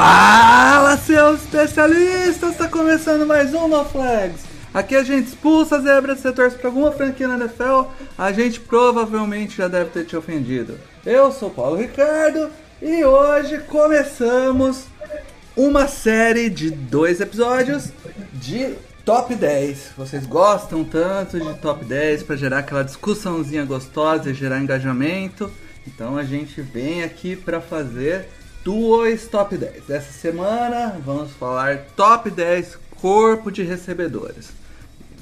Fala, seus especialistas! Está começando mais um No Flags. Aqui a gente expulsa a zebra se torce para alguma franquia na NFL, a gente provavelmente já deve ter te ofendido. Eu sou Paulo Ricardo e hoje começamos uma série de dois episódios de top 10. Vocês gostam tanto de top 10 para gerar aquela discussãozinha gostosa e gerar engajamento. Então a gente vem aqui para fazer dois top 10. Essa semana vamos falar top 10 corpo de recebedores.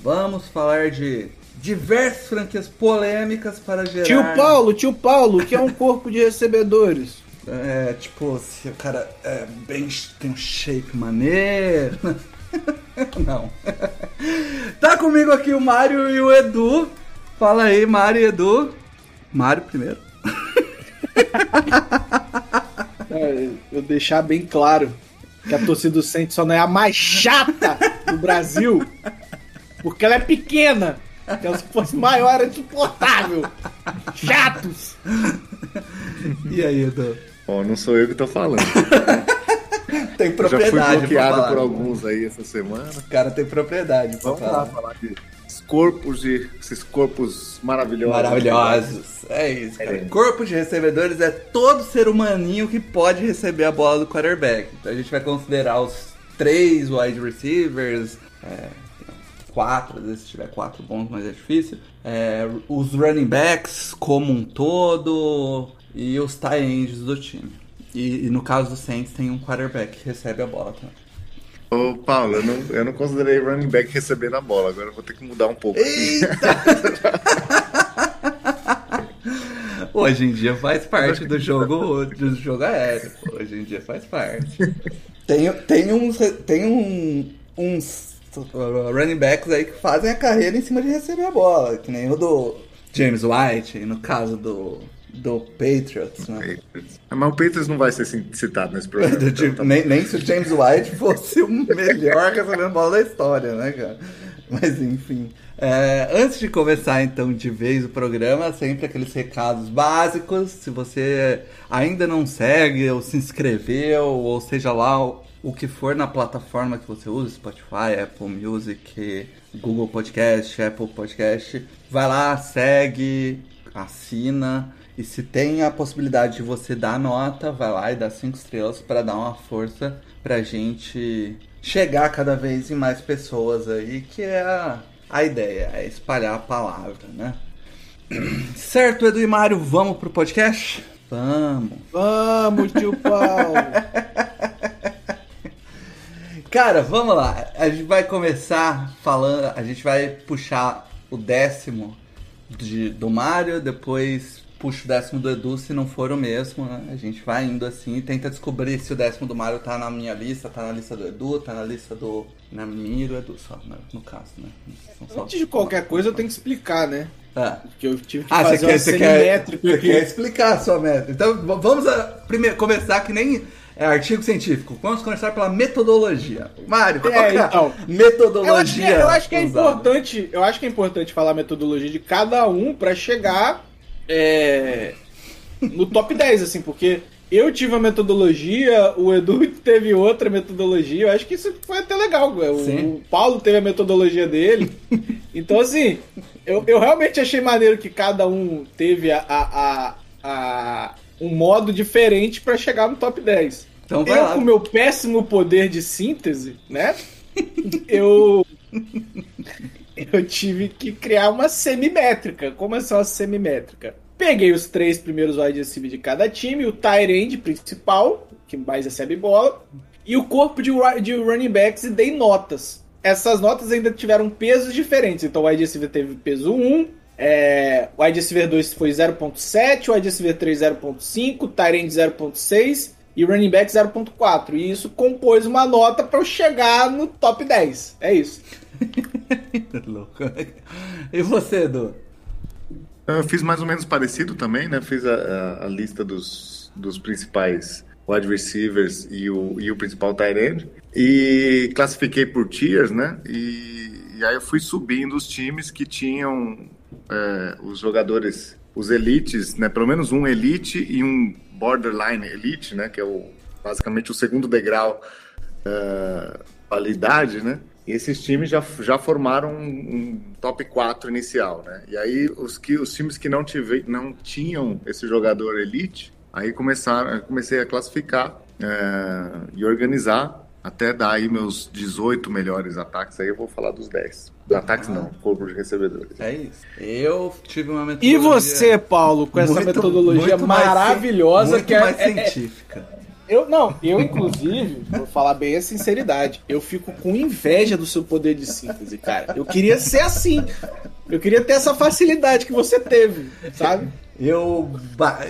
Vamos falar de diversas franquias polêmicas para gerar. Tio Paulo, tio Paulo, o que é um corpo de recebedores? É, tipo, se o cara é bem tem um shape maneiro. Não. tá comigo aqui o Mário e o Edu. Fala aí, Mário e Edu. Mário primeiro. É, eu deixar bem claro que a torcida do Saints só não é a mais chata do Brasil, porque ela é pequena. Se ela fosse maior, era insuportável. Chatos. E aí, Edu? Bom, não sou eu que tô falando. Tem Eu já propriedade. fui bloqueado falar. por alguns aí essa semana. O cara tem propriedade pra Vamos lá falar. falar de corpos de esses corpos maravilhosos. Maravilhosos. É isso, cara. É. Corpo de recebedores é todo ser humaninho que pode receber a bola do quarterback. Então a gente vai considerar os três wide receivers, é, quatro, às vezes se tiver quatro bons, mas é difícil. É, os running backs como um todo e os tight ends do time. E, e no caso do Saints tem um quarterback que recebe a bola também. Ô, Paulo, eu não, eu não considerei running back recebendo a bola. Agora eu vou ter que mudar um pouco. Hoje em dia faz parte do jogo do jogo aéreo. Hoje em dia faz parte. Tem, tem uns tem um, uns running backs aí que fazem a carreira em cima de receber a bola, que nem o do James White, no caso do do Patriots, né? Mas o Peters não vai ser citado nesse programa. Do então tá nem, nem se o James White fosse o melhor recebendo bola da história, né, cara? Mas enfim. É, antes de começar então de vez o programa, sempre aqueles recados básicos. Se você ainda não segue, ou se inscreveu, ou seja lá o que for na plataforma que você usa, Spotify, Apple Music, Google Podcast, Apple Podcast, vai lá, segue, assina. E se tem a possibilidade de você dar nota, vai lá e dá cinco estrelas para dar uma força pra gente chegar cada vez em mais pessoas aí, que é a, a ideia, é espalhar a palavra, né? Certo, Edu e Mário, vamos pro podcast? Vamos. Vamos, tio Paulo. Cara, vamos lá. A gente vai começar falando. A gente vai puxar o décimo de- do Mario, depois puxa o décimo do Edu, se não for o mesmo, né? A gente vai indo assim e tenta descobrir se o décimo do Mario tá na minha lista, tá na lista do Edu, tá na lista do. Na minha e do Edu, só, né? no caso, né? Só- Antes de qualquer coisa, eu tenho que explicar, né? Ah. Porque eu tive que Ah, você fazer quer, uma você, quer, você quer explicar a sua meta. Então vamos a, primeiro começar que nem é artigo científico. Vamos começar pela metodologia. Mário, qual É, que é então. metodologia? Eu acho que, é- eu acho que é importante, eu acho que é importante falar a metodologia de cada um pra chegar é, no top 10, assim, porque eu tive a metodologia, o Edu teve outra metodologia, eu acho que isso foi até legal. O, Sim. o Paulo teve a metodologia dele. Então, assim, eu, eu realmente achei maneiro que cada um teve a, a, a- um modo diferente pra chegar no top 10. Então eu, lá. com meu péssimo poder de síntese, né? eu. Eu tive que criar uma semimétrica. Como é só semimétrica? Peguei os três primeiros wide receivers de cada time, o tight principal, que mais recebe bola, e o corpo de, de running backs e dei notas. Essas notas ainda tiveram pesos diferentes. Então o wide receiver teve peso 1, é, o wide receiver 2 foi 0.7, o wide receiver 3 0.5, o tight end 0.6 e running back 0.4. E isso compôs uma nota para eu chegar no top 10. É isso. Louco. E você, Edu? Eu fiz mais ou menos parecido também, né? Fiz a, a, a lista dos, dos principais wide receivers e o, e o principal tight end. E classifiquei por tiers, né? E, e aí eu fui subindo os times que tinham é, os jogadores, os elites, né? Pelo menos um elite e um borderline elite, né? Que é o, basicamente o segundo degrau uh, qualidade, né? E esses times já, já formaram um, um, top 4 inicial, né? E aí os, que, os times que não, tive, não tinham esse jogador elite, aí começaram, comecei a classificar é, e organizar até dar aí meus 18 melhores ataques. Aí eu vou falar dos 10. Ataques não, corpo de recebedores. É isso. Eu tive uma metodologia. E você, Paulo, com essa muito- metodologia muito mais maravilhosa muito que é- mais é, é, científica. Eu não, eu inclusive, vou falar bem a sinceridade, eu fico com inveja do seu poder de síntese, cara. Eu queria ser assim. Eu queria ter essa facilidade que você teve, sabe? Eu,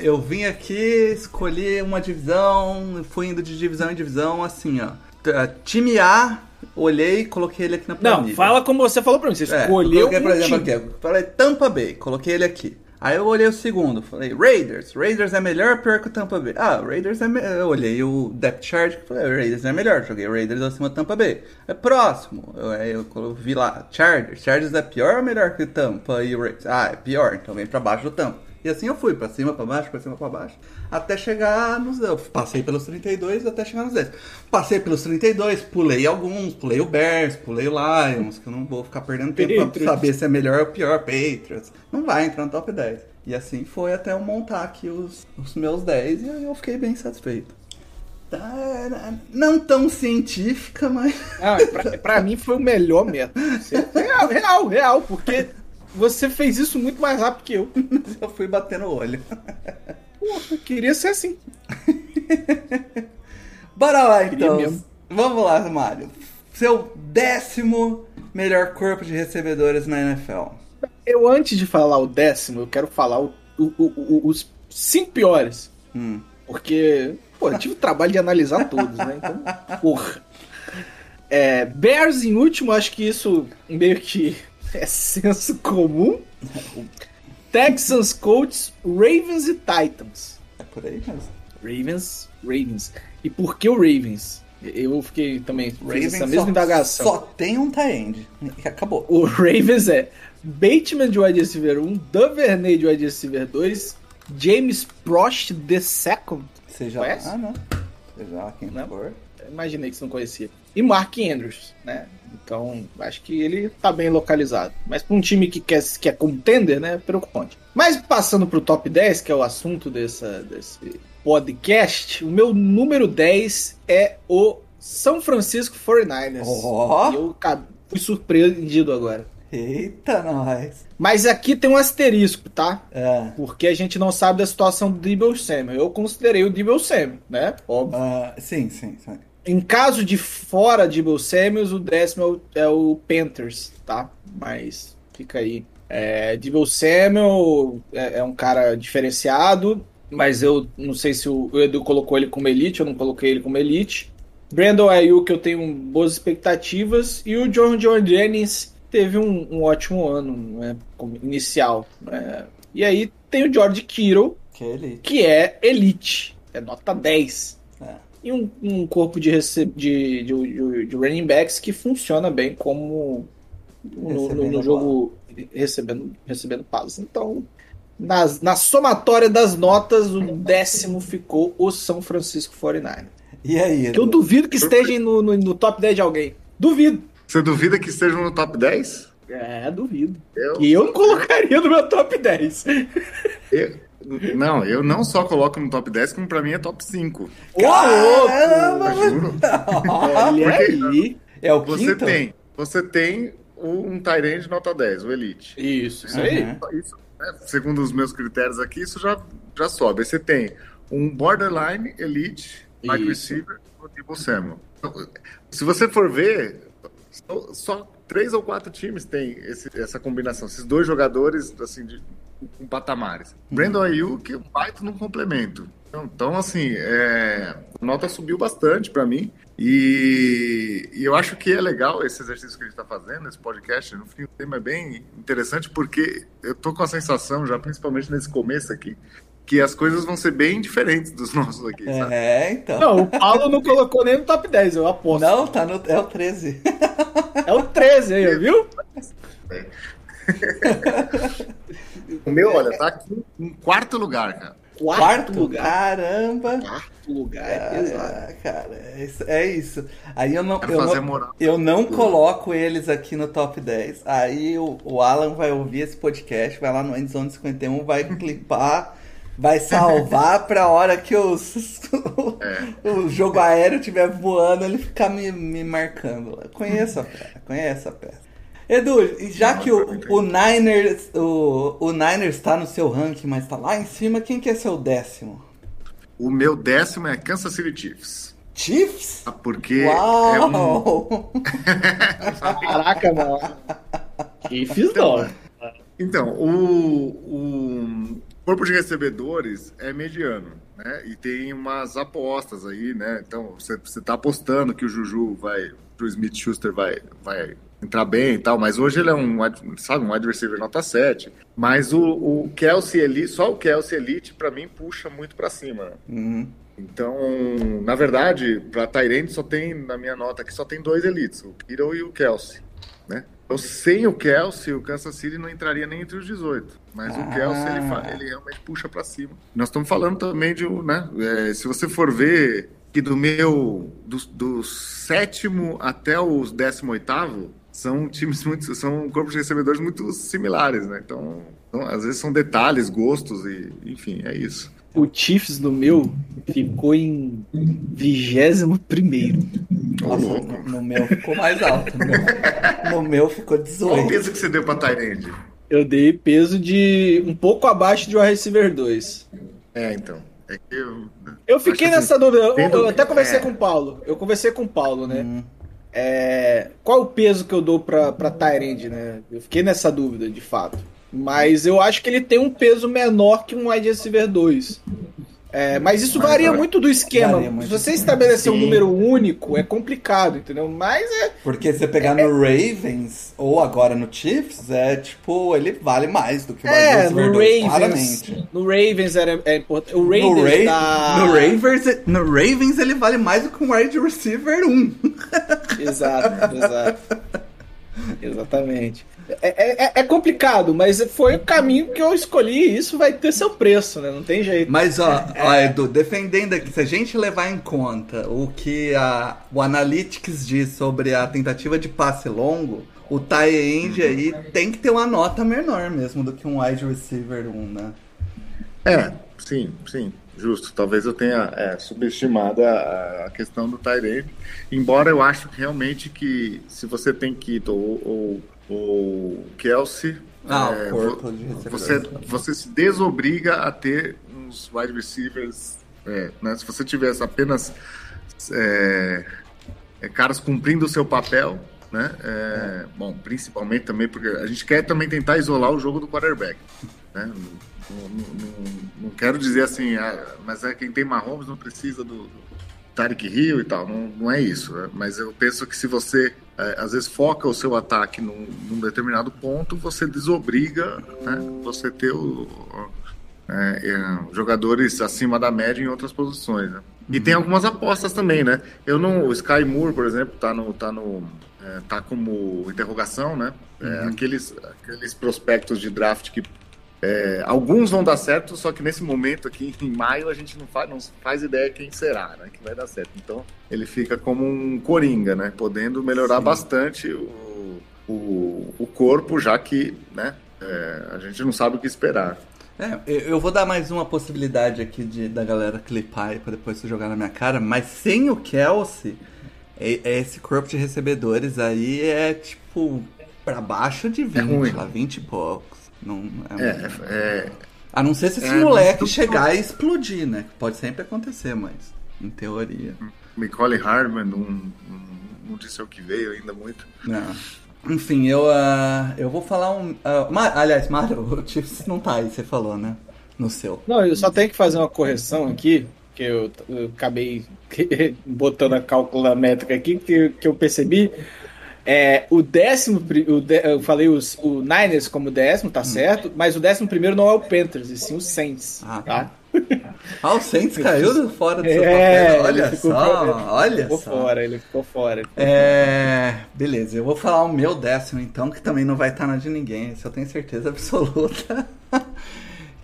eu vim aqui, escolhi uma divisão, fui indo de divisão em divisão, assim, ó. T- Time A, olhei e coloquei ele aqui na Não, planilha. fala como você falou pra mim. Você É, escolheu coloquei, por um exemplo, time. aqui, eu falei Tampa Bay, coloquei ele aqui. Aí eu olhei o segundo, falei Raiders, Raiders é melhor ou pior que o Tampa Bay? Ah, Raiders é melhor. Eu olhei o depth chart, falei Raiders é melhor, joguei Raiders acima do Tampa Bay. É próximo, eu, aí eu vi lá, Chargers, Chargers é pior ou melhor que o Tampa e o Raiders? Ah, é pior, então vem pra baixo do Tampa. E assim eu fui, pra cima, pra baixo, pra cima, pra baixo, até chegar nos. Eu passei pelos 32 até chegar nos 10. Passei pelos 32, pulei alguns, pulei o Bears, pulei o Lions, que eu não vou ficar perdendo tempo pra Patriots. saber se é melhor ou pior, Patriots. Não vai entrar no top 10. E assim foi até eu montar aqui os, os meus 10 e aí eu fiquei bem satisfeito. Tá, não tão científica, mas. Ah, pra, pra mim foi o melhor método. Você- Real, real, real, porque você fez isso muito mais rápido que eu. eu fui batendo o olho. Porra, queria ser assim. Bora lá então. Vamos lá, Mário. Seu décimo melhor corpo de recebedores na NFL. Eu, antes de falar o décimo, eu quero falar o- o- o- os cinco piores. Hum. Porque, pô, eu tive o trabalho de analisar todos, né? Então, porra. É, Bears em último, acho que isso meio que é senso comum. Texans, Colts, Ravens e Titans. É por aí mesmo. Ravens, Ravens. E por que o Ravens? Eu fiquei também Ravens essa mesma só, indagação. só tem um tie-end. E acabou. O Ravens é Bateman de wide receiver 1, Duvernay de wide receiver 2, James Prost the second. Seja Conhece? lá, né? Seja lá quem Não. for. Imaginei que você não conhecia. E Mark Andrews, né? Então, acho que ele tá bem localizado. Mas pra um time que quer, que é contender, né? é Preocupante. Mas passando pro top 10, que é o assunto dessa, desse podcast, o meu número 10 é o São Francisco 49ers. Ó. E eu fui surpreendido agora. Eita, nós. Mas aqui tem um asterisco, tá? É. Porque a gente não sabe da situação do Debo Samuel. Eu considerei o Debo Samuel, né? Óbvio. Ah, sim, sim, sim. Em caso de fora Debo Samuels, o décimo é o, é o Panthers, tá? Mas fica aí. É, Debo Samuel é, é um cara diferenciado, mas eu não sei se o, o Edu colocou ele como elite, eu não coloquei ele como elite. Brandon Ayuk eu tenho boas expectativas e o John John Jennings teve um, um ótimo ano né, inicial. né? E aí tem o George Kittle, Que ele. que é elite, é nota 10. E um, um corpo de, rece- de, de, de- de running backs que funciona bem como no, no- no jogo recebendo, recebendo passes. Então, nas, na somatória das notas, o décimo ficou o São Francisco 49 E aí, Que eu duvido que esteja no, no, no top 10 de alguém. Duvido. Você duvida que estejam no top 10? É, duvido. Eu, E eu não colocaria no meu top 10. eu- não, eu não só coloco no top 10, como pra mim é top 5. Ô, louco! Caramba, Eu juro. Olha Porque- aí. É o Você quinto? tem, você tem um Tyrande nota 10, o Elite. Isso, isso aí. Uhum. Isso, né, segundo os meus critérios aqui, isso já, já sobe. Você tem um borderline elite, wide Isso. receiver, o Debo Samuel. Então, Se você for ver, só, só três ou quatro times têm esse- essa combinação, esses dois jogadores assim de com patamares. Brandon Ayuk, baita no complemento. Então, assim, é, a nota subiu bastante para mim. E, e, eu acho que é legal esse exercício que a gente está fazendo, esse podcast. No fim, o tema é bem interessante porque eu tô com a sensação, já principalmente nesse começo aqui, que as coisas vão ser bem diferentes dos nossos aqui. É, sabe? então. Não, o Paulo não colocou nem no top 10, eu aposto. Não, tá no, é o 13. É o 13 aí, viu? O meu, olha, tá aqui em quarto lugar, cara. Quarto, Quarto, lugar. caramba. Quarto lugar é pesado. Ah, cara, é isso, é isso. Aí eu não, Quero eu fazer não, moral. eu não coloco eles aqui no top 10. Aí o, o Alan vai ouvir esse podcast, vai lá no Endzone 51, vai clipar, vai salvar pra hora que os, o jogo aéreo estiver voando, ele ficar me, me marcando. Eu conheço a peça, conheço a peça. Edu, já Não, que o, o Niners, o, o Niners tá no seu ranking, mas tá lá em cima, quem que é seu décimo? O meu décimo é Kansas City Chiefs. Chiefs? Ah, Porque é um, Uau! Caraca, mano. Que fiz não. Então, o, o corpo de recebedores é mediano, né? E tem umas apostas aí, né? Então, você, você tá apostando que o Juju vai, o Smith Schuster vai, vai entrar bem e tal, mas hoje ele é um, sabe, um wide receiver nota 7. Mas o, o Kelsey Elite, só o Kelsey Elite, pra mim, puxa muito pra cima? Uhum. Então, na verdade, para Tyrande só tem, na minha nota aqui, só tem dois elites, o Kittle e o Kelsey, né? Então, sem o Kelsey, o Kansas City não entraria nem entre os 18. Mas Ah. o Kelsey, ele, fa- ele realmente puxa para cima. Nós estamos falando também de, um, né? é, se você for ver que do meu, do, do sétimo até os décimo oitavo, são times muito, são corpos de recebedores muito similares, né? Então, então, às vezes são detalhes, gostos e, enfim, é isso. O Chiefs do meu ficou em 21 primeiro. Nossa, no, no meu ficou mais alto. No meu, no meu ficou Qual o 18. peso que você deu pra Tyrande? Eu dei peso de um pouco abaixo de wide receiver 2. É, então. É que eu. Eu fiquei Acho nessa dúvida. Eu, tendo- eu até conversei é. com o Paulo. Eu conversei com o Paulo, né? Hum. É, qual o peso que eu dou pra, pra Tyrande, né? Eu fiquei nessa dúvida, de fato. Mas eu acho que ele tem um peso menor que um wide receiver 2. É, mas isso Mas varia muito do esquema. Muito. Se você estabelecer um Sim. número único, é complicado, entendeu? Mas é. Porque se você pegar no Ravens ou agora no Chiefs, é tipo, ele vale mais do que o É, wide no Ravens. claramente. No Ravens era, é importante. O No, Raiders Ra da... no, Ravens, no Ravens ele vale mais do que um wide receiver 1. Exato, exato. Exatamente. É, é, é complicado, mas foi o caminho que eu escolhi e isso vai ter seu preço, né? Não tem jeito. Mas ó, É. ó, Edu, defendendo aqui, se a gente levar em conta o que a, o Analytics diz sobre a tentativa de passe longo, o tie end aí tem que ter uma nota menor mesmo do que um wide receiver 1, né? É, sim, sim. Justo. Talvez eu tenha é, subestimado a, a questão do Tyrande. Embora eu acho que realmente que se você tem Kito ou, ou, ou Kelsey. Ah, é, o você, você se desobriga a ter uns wide receivers. é, né? Se você tivesse apenas é, é, caras cumprindo o seu papel, né? É, Bom, principalmente também porque a gente quer também tentar isolar o jogo do quarterback, né? Não, não- não- não quero dizer assim, ah, mas é quem tem Mahomes não precisa do, do Tarek Hill e tal, não, não é isso. né? Mas eu penso que se você é, às vezes foca o seu ataque num, num determinado ponto, você desobriga né, você ter o, é, é, jogadores acima da média em outras posições. Né? E tem algumas apostas também, né? Eu não, o Sky Moore, por exemplo, tá no, tá no, é, tá como interrogação, né? É, aqueles, aqueles prospectos de draft que é, alguns vão dar certo, só que nesse momento aqui em maio a gente não faz, não faz ideia quem será, né? Que vai dar certo. Então ele fica como um coringa, né? Podendo melhorar Sim. bastante o, o, o corpo, já que, né? é, a gente não sabe o que esperar. É, eu vou dar mais uma possibilidade aqui de, da galera clipar pra depois você jogar na minha cara, mas sem o Kelsey, é- é esse corpo de recebedores aí é tipo pra baixo de 20, ruim. lá, 20 e poucos. Não, é, É, é, A não ser se esse é, moleque chegar e explodir, né? Pode sempre acontecer, mas em teoria. Macaulay Hardman não, não, não disse o que veio ainda muito. Não. Enfim, eu, ah, eu vou falar um. ah, Ma- aliás, Mário, o Chiefs não tá aí, você falou, né? no seu. Não, eu só tenho que fazer uma correção aqui, que eu, eu acabei botando a cálcula métrica aqui, que, que eu percebi. É, o décimo, o de, eu falei os, o Niners como décimo, tá hum. certo, mas o décimo primeiro não é o Panthers, e sim o Saints. Ah, tá? Ah, o Saints caiu fora do seu é, papel. Olha só, ele olha ficou só. Fora, ele ficou fora. Ele ficou é, fora. beleza, eu vou falar o meu décimo então, que também não vai estar na de ninguém, isso eu tenho certeza absoluta.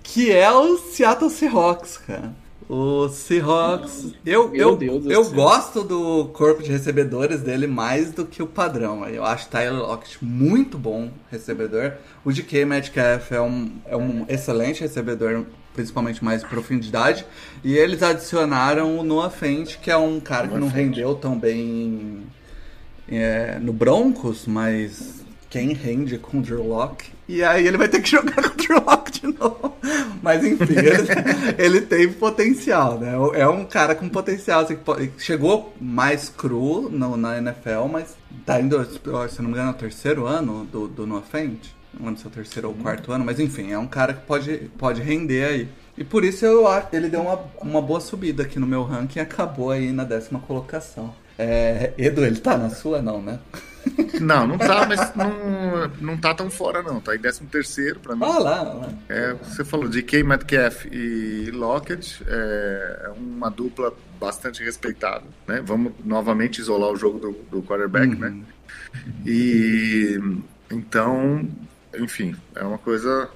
que é o Seattle Seahawks, cara. O Seahawks. Eu, eu, eu gosto do corpo de recebedores dele mais do que o padrão. Eu acho Tyler Lockett muito bom recebedor. O DK Metcalf é um, é um excelente recebedor, principalmente mais de profundidade. E eles adicionaram o Noah Fent, que é um cara que não rendeu tão bem é, no Broncos, mas quem rende com o Drew Locke. E aí ele vai ter que jogar com o Locke de novo. Mas enfim, ele, ele tem potencial, né? É um cara com potencial. Assim, chegou mais cru no, na NFL, mas tá indo, se não me engano, é o terceiro ano do, do Noah Fent. Não lembro se é o terceiro ou quarto ano, mas enfim, é um cara que pode, pode render aí. E por isso eu acho ele deu uma, uma boa subida aqui no meu ranking e acabou aí na décima colocação. É, Edu, ele tá na sua, não, né? Não, não tá, mas não, não tá tão fora, não. Tá em 13 terceiro pra mim. Ah lá, lá. É, você falou de K. Metcalf e Lockett, é, é uma dupla bastante respeitável, né? Vamos novamente isolar o jogo do, do quarterback, uhum. né? E então, enfim, é uma coisa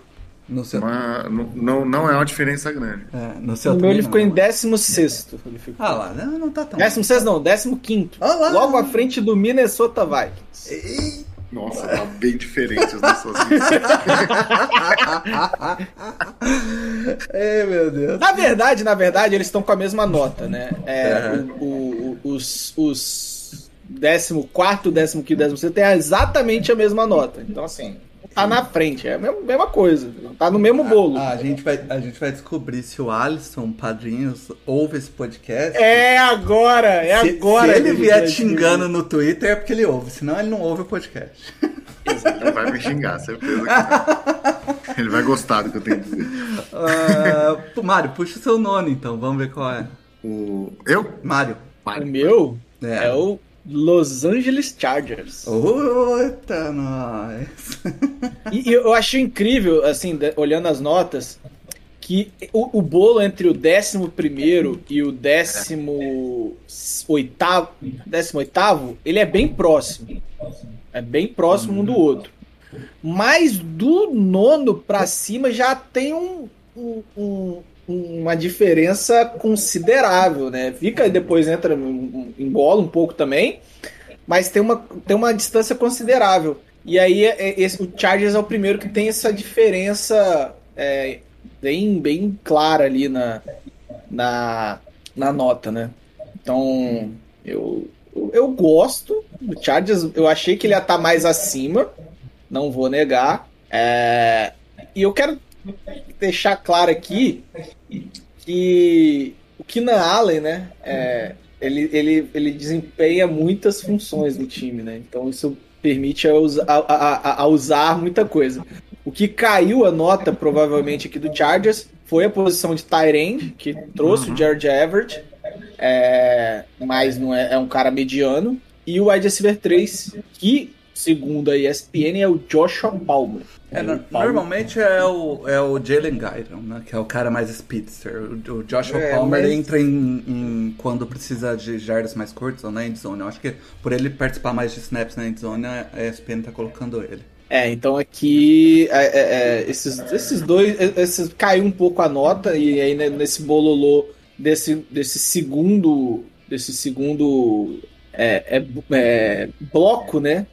no seu... Uma, não, não é uma diferença grande. É, no seu no meu ele ficou em 16. Ele ficou. Ah lá, não, não tá tão. 16 não, 15. Ah lá. Logo à frente do Minnesota Vikings. Ei. Nossa, tá bem diferente as nossas Ei, meu Deus. Na verdade, na verdade, eles estão com a mesma nota, né? É, uhum. o, o, os, os 14, 15, 16 têm exatamente a mesma nota. Então, assim tá na frente. É a mesma, mesma coisa. Tá no mesmo bolo. A, a, gente vai, a gente vai descobrir se o Alisson Padrinhos ouve esse podcast. É agora! É se, agora! Se ele vier xingando no Twitter é porque ele ouve, senão ele não ouve o podcast. Ele vai me xingar, certeza que Ele vai gostar do que eu tenho a dizer. Uh, Mário, puxa o seu nome então, vamos ver qual é. O. Eu? Mário. O meu é, é o Los Angeles Chargers. Eita, nós! e, e eu acho incrível, assim, olhando as notas, que o, o, bolo entre o 11 primeiro e o 18 oitavo, décimo oitavo, ele é bem próximo. É bem próximo um do outro. Mas do nono para cima já tem um, um, um uma diferença considerável, né? Fica depois entra em bola um pouco também, mas tem uma, tem uma distância considerável. E aí é, é, esse, o Chargers é o primeiro que tem essa diferença é, bem, bem clara ali na, na, na nota, né? Então eu, eu gosto do Chargers, eu achei que ele ia estar tá mais acima, não vou negar. É, e eu quero deixar claro aqui que o Keenan Allen, né, é, ele, ele, ele desempenha muitas funções no time, né? Então isso permite a, a, a, a usar muita coisa. O que caiu a nota, provavelmente, aqui do Chargers foi a posição de Tyrande, que trouxe uhum. o George Everett, é, mas não é, é um cara mediano, e o wide receiver 3, que, segundo a ESPN, é o Joshua Palmer. É, normalmente é o, é o Jalen Guyton, né? Que é o cara mais speedster. O, o Joshua é, Palmer mas... entra em, em, quando precisa de jardas mais curtos ou na endzone. Eu acho que por ele participar mais de snaps na endzone, a ESPN tá colocando ele. É, então aqui é, é, é, esses, esses dois esses, caiu um pouco a nota e aí né, nesse bololô desse, desse segundo desse segundo é, é, é bloco, né?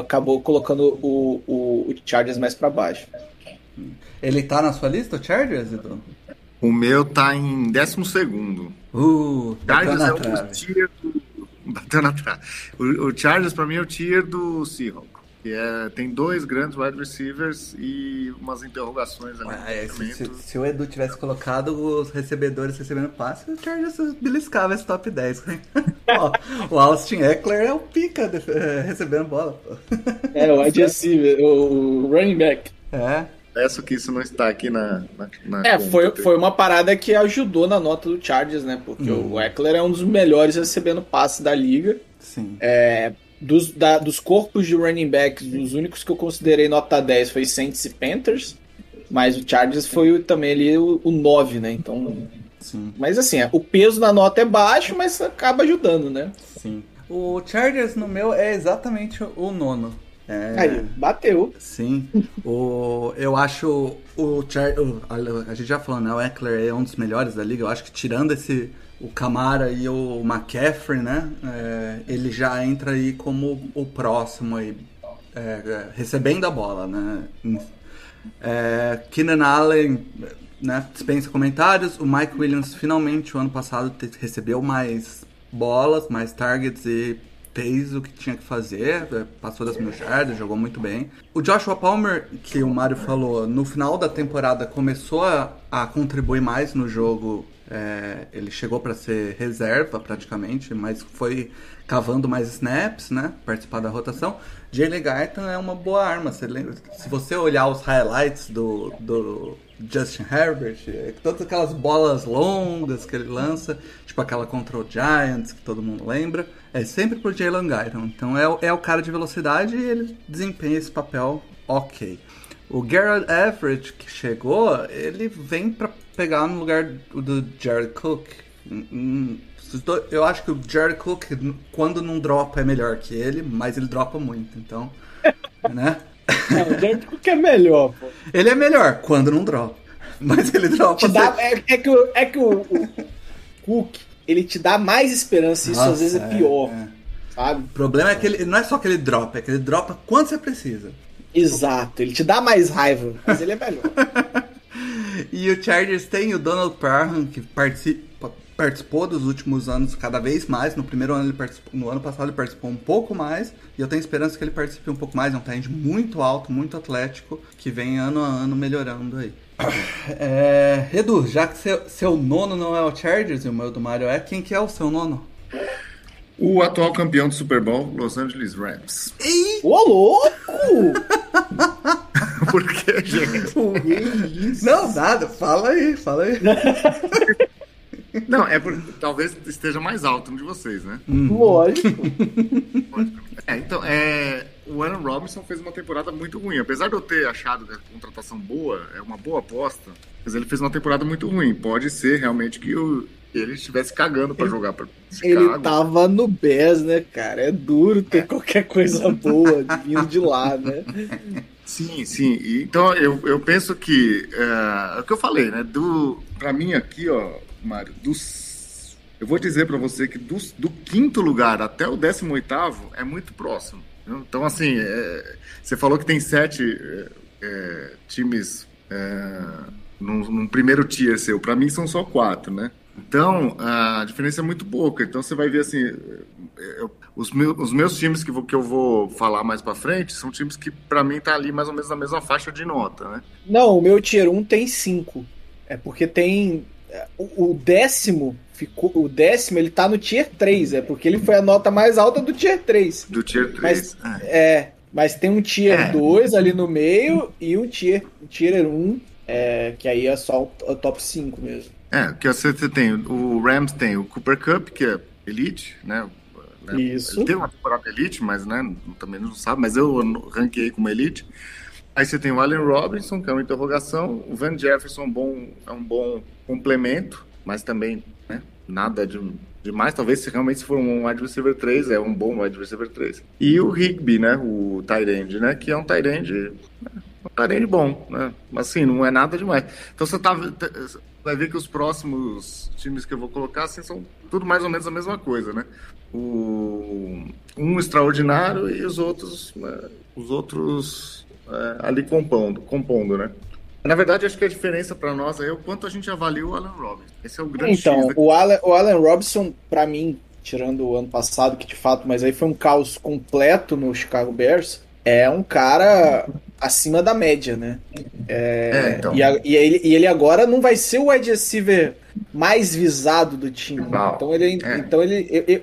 Acabou colocando o, o, o Chargers mais para baixo. Ele tá na sua lista, o Chargers, Edu? O meu tá em 12 segundo. Uh, Chargers é o tier do... Bateu na trave. O, o Chargers, pra mim, é o tier do Seahawks. Que é, tem dois grandes wide receivers e umas interrogações ali. Ah, se, se, se, o Edu tivesse colocado os recebedores recebendo passe, o Chargers beliscava esse top 10. o Austin Eckler é o pica de, é, recebendo bola. Pô. É, o wide receiver, o running back. É. Peço que isso não está aqui na. na, na É, foi, foi uma parada que ajudou na nota do Chargers, né? Porque Hum. o Eckler é um dos melhores recebendo passe da liga. Sim. É, dos, da- dos corpos de running backs, os únicos que eu considerei nota 10 foi Saints e Panthers. Mas o Chargers foi o- também ali o, o 9, né? Então. Sim, Mas assim, é, o peso da nota é baixo, mas acaba ajudando, né? sim. O Chargers no meu é exatamente o nono. É, Aí, bateu. Sim. O, eu acho o, Char, o a, a gente já falou, né? O Eckler é um dos melhores da liga. Eu acho que tirando esse o Camara e o McCaffrey, né? é, ele já entra aí como o próximo aí, é, recebendo a bola, né? É, Keenan Allen, né? Dispensa comentários. O Mike Williams finalmente o ano passado recebeu mais bolas, mais targets e fez o que tinha que fazer, é, passou das mil jardas, jogou muito bem. O Joshua Palmer, que o Mário falou, no final da temporada começou a, a contribuir mais no jogo. É, ele chegou para ser reserva praticamente, mas foi cavando mais snaps, né? Participar da rotação. Jalen Guyton é uma boa arma. Lembra- se você olhar os highlights do, do Justin Herbert, é, todas aquelas bolas longas que ele lança, tipo aquela contra o Giants, que todo mundo lembra, é sempre pro Jalen Guyton. Então é, é o cara de velocidade e ele desempenha esse papel ok. O Garrett Everett, que chegou, ele vem pra pegar no lugar do- Jared Cook. Hum, hum, Eu acho que o Jared Cook, quando não dropa, é melhor que ele, mas ele dropa muito, então. né? Não, o Jared Cook é melhor, pô. Ele é melhor quando não dropa. Mas ele dropa. Dá, é, é que, o, é que o, o Cook, ele te dá mais esperança e isso às vezes é pior, é. sabe? O problema é que ele não é só que ele dropa, é que ele dropa quando você precisa. Exato, ele te dá mais raiva, mas ele é melhor. E o Chargers tem o Donald Parham, que participa, participou dos últimos anos cada vez mais. No primeiro ano ele participou, no ano passado ele participou um pouco mais. E eu tenho esperança que ele participe um pouco mais. É um talento muito alto, muito atlético, que vem ano a ano melhorando aí. É, Edu, já que seu, seu nono não é o Chargers e o meu do Mario é, quem que é o seu nono? O atual campeão do Super Bowl, Los Angeles Rams. Ô, louco! Por que, gente? Não, nada, fala aí, fala aí. Não, é porque talvez esteja mais alto no de vocês, né? Lógico. É, então, é, o Aaron Robinson fez uma temporada muito ruim. Apesar de eu ter achado que a contratação boa, é uma boa aposta, mas ele fez uma temporada muito ruim. Pode ser realmente que o, ele estivesse cagando pra jogar Chicago. Ele tava no Bears, né, cara? É duro ter qualquer coisa boa vindo de lá, né? Sim, sim. Então eu, eu penso que é, é o que eu falei, né? Do, pra mim aqui, ó, Mário, dos, eu vou dizer pra você que dos- do, quinto lugar até o décimo oitavo é muito próximo. Então, assim, é, você falou que tem sete é, times num, num primeiro tier seu. Pra mim são só quatro, né? Então, a diferença é muito pouca. Então, você vai ver assim, eu- os, meus, os meus times que, vou- que eu vou falar mais pra frente são times que pra mim tá ali mais ou menos na mesma faixa de nota, né? Não, o meu tier 1 tem 5. É porque tem. O, o décimo ficou. O décimo ele tá no tier 3. É porque ele foi a nota mais alta do tier 3. Do tier 3. Mas- É. É. Mas tem um tier É. 2 ali no meio e um tier, tier 1, é, que aí é só o, o top 5 mesmo. É, que você, você tem, o Rams tem o Cooper Cup, que é elite, né? Né? Isso. Ele teve uma temporada elite, mas né, também não sabe, mas eu ranqueei como elite. Aí você tem o Allen Robinson, que é uma interrogação, o Van Jefferson é um bom, é um bom complemento, mas também né, nada de demais. Talvez se realmente for um wide receiver 3, é um bom wide receiver 3. E o Higby, né, o end, né, que é um end, né, um end bom, né, mas assim, não é nada demais. Então você tá, vai ver que os próximos times que eu vou colocar assim, são tudo mais ou menos a mesma coisa, né? O, um extraordinário e os outros, né, os outros é, ali compondo, compondo, né? Na verdade, acho que a diferença para nós é o quanto a gente avalia o Alan Robinson. Esse é o grande Então, o Allen, o Allen Robinson, pra mim, tirando o ano passado, que de fato, mas aí foi um caos completo no Chicago Bears, é um cara acima da média, né? É, então. E, a- e ele, e ele agora não vai ser o wide receiver mais visado do time. né? Então ele, É. então ele eu- eu-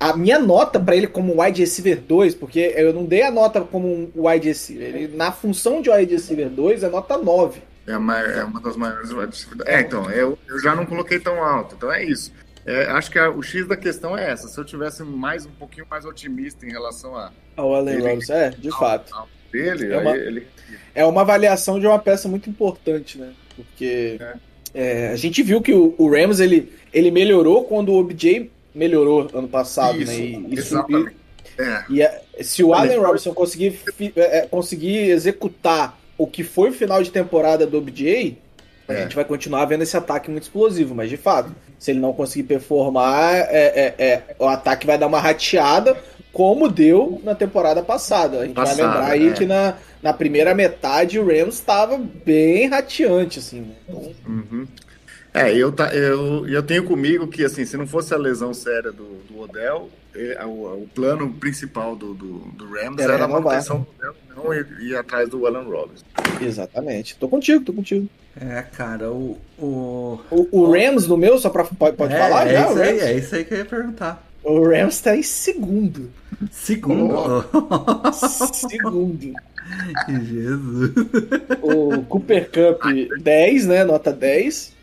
a minha nota para ele como wide receiver 2, porque eu não dei a nota como um wide receiver, ele, na função de wide receiver 2 é nota 9. É, uma, é uma das maiores wide receiver. É, então, eu, eu já não coloquei tão alto, então é isso. É, acho que a, o X da questão é essa. Se eu tivesse mais um pouquinho mais otimista em relação a. Ao Allen Robinson, é, de ao- fato. ao dele, É uma- ele. É uma avaliação de uma peça muito importante, né? Porque é, a gente viu que o, o Rams ele, ele melhorou quando o OBJ melhorou ano passado, Isso, né? E, e exatamente. É, E é, se o Allen Robinson conseguir, é, é, conseguir executar o que foi o final de temporada do OBJ, a É. gente vai continuar vendo esse ataque muito explosivo. Mas de fato, se ele não conseguir performar, é, é- é, o ataque vai dar uma rateada, como deu na temporada passada. A gente vai Passada, lembrar aí é. que na, na primeira metade o Rams estava bem rateante, assim. né? Então, Uhum. É, eu, tá, eu, eu tenho comigo que, assim, se não fosse a lesão séria do, do Odell, é, o, o plano principal do, do, do Rams Era era, a manutenção do Odell, não ir, ir atrás do Alan Robinson. exatamente. Tô contigo, tô contigo. É, cara, o. o... O, o Rams no meu, só pra, pode, pode é, falar é já? isso o, aí, é isso aí que eu ia perguntar. O Rams tá em segundo. Segundo. Segundo. Jesus. O Cooper Cup 10, né? Nota 10.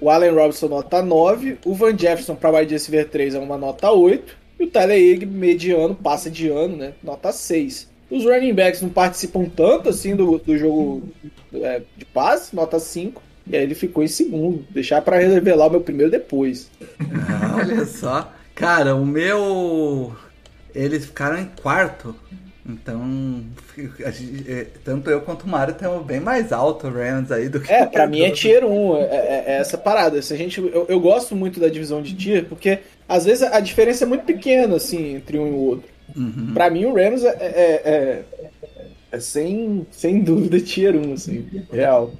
O Allen Robinson, nota 9. O Van Jefferson para wide receiver 3 é uma nota 8. E o Tyler Higg, mediano, passa de ano, né? Nota 6. Os running backs não participam tanto assim do, do jogo é, de passe, nota 5. E aí ele ficou em segundo. Deixar para revelar o meu primeiro depois. Ah, Olha só. Cara, o meu. Eles ficaram em quarto. Então, gente- é, tanto eu quanto o Mário temos bem mais alto o Rams aí do que É, pra mim é todo. tier 1, é, é- é essa parada. Se a gente, eu, eu gosto muito da divisão de tier, porque às vezes a diferença é muito pequena, assim, entre um e o outro. Uhum. Pra mim o Rams é, é, é- é sem, sem dúvida tier 1, assim, real.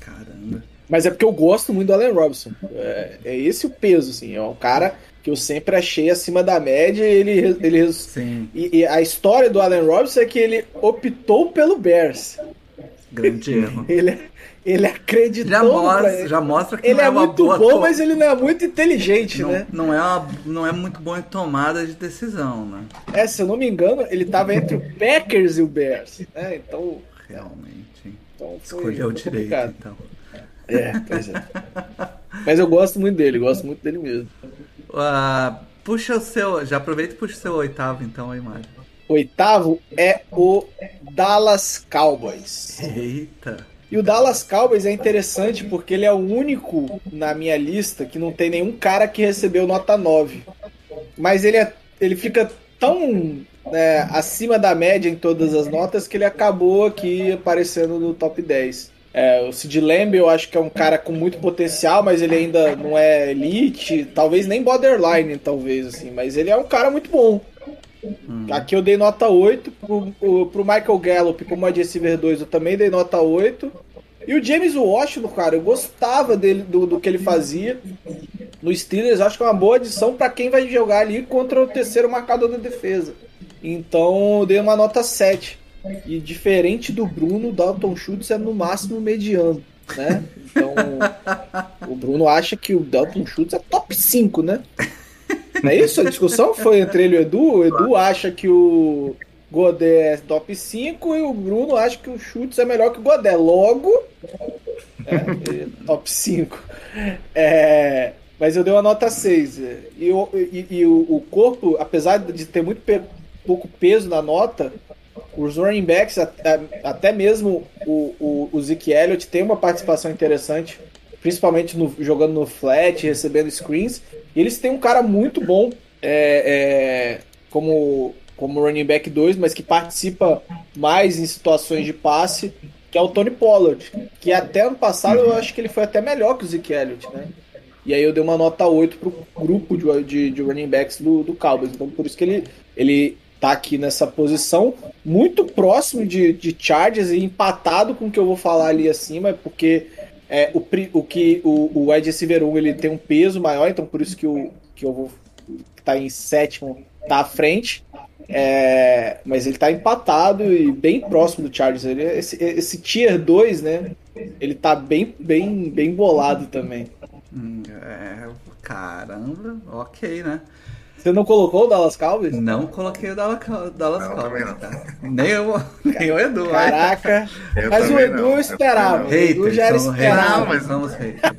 Caramba. Mas é porque eu gosto muito do Allen Robinson. É, é esse o peso, assim. É um cara que eu sempre achei acima da média e ele, ele Sim, e, e a história do Allen Robinson é que ele optou pelo Bears. grande erro. Ele, ele acreditou Já mostra, já mostra que Ele é, é muito bom, to- mas ele não é muito inteligente, não, né? não, é uma- não é muito bom em tomada de decisão, né? É, se eu não me engano, ele tava entre o Packers e o Bears. Né? Então, Realmente. então Escolheu direito, complicado. então. É, pois é. Mas eu gosto muito dele, gosto muito dele mesmo. Ah, puxa o seu. Já aproveita e puxa o seu oitavo, então, aí, Mário. Oitavo é o Dallas Cowboys. Eita. E o Dallas Cowboys é interessante porque ele é o único na minha lista que não tem nenhum cara que recebeu nota 9. Mas ele, é, ele fica tão né, acima da média em todas as notas que ele acabou aqui aparecendo no top 10. É, o Sid Lamb eu acho que é um cara com muito potencial, mas ele ainda não é elite, talvez nem borderline, talvez, assim, mas ele é um cara muito bom. Aqui eu dei nota 8. Pro, pro- pro Michael Gallup, como wide receiver 2, eu também dei nota 8. E o James Washington, cara, eu gostava dele, do, do que ele fazia. No Steelers, acho que é uma boa adição para quem vai jogar ali contra o terceiro marcador da defesa. Então eu dei uma nota 7. E diferente do Bruno, Dalton Schultz é no máximo mediano, né? Então o Bruno acha que o Dalton Schultz é top 5, né? Não é isso? A discussão foi entre ele e o Edu. O Edu acha que o Godet é top 5 e o Bruno acha que o Schultz é melhor que o Godet. Logo, é, é top 5. É, mas eu dei uma nota 6. E, o- e- e o corpo, apesar de ter muito pe- pouco peso na nota, os running backs, até mesmo o, o, o Zeke Elliott tem uma participação interessante, principalmente no- jogando no flat, recebendo screens. E eles têm um cara muito bom é, é, como, como running back 2, mas que participa mais em situações de passe, que é o Tony Pollard. Que até ano passado eu acho que ele foi até melhor que o Zeke Elliott, né? E aí eu dei uma nota 8 pro grupo de, de, de running backs do, do Cowboys. Então por isso que ele, ele tá aqui nessa posição, muito próximo de, de Chargers e empatado com o que eu vou falar ali acima, porque é, o, o que o, o wide receiver 1 ele tem um peso maior, então por isso que, o, que eu vou tá em sétimo, tá à frente. É, mas ele tá empatado e bem próximo do Chargers. Ele, esse, esse tier 2, né? Ele tá bem, bem, bem bolado também. Hum, É, caramba, ok, né? Você não colocou o Dallas Cowboys? Não coloquei o Dallas, Dallas Não, Cowboys, também não. cara. Nem, eu, nem o Edu. Caraca. Eu Mas o Edu não, esperava. O também Edu Haters, já era esperado. haters, Não, mas- haters.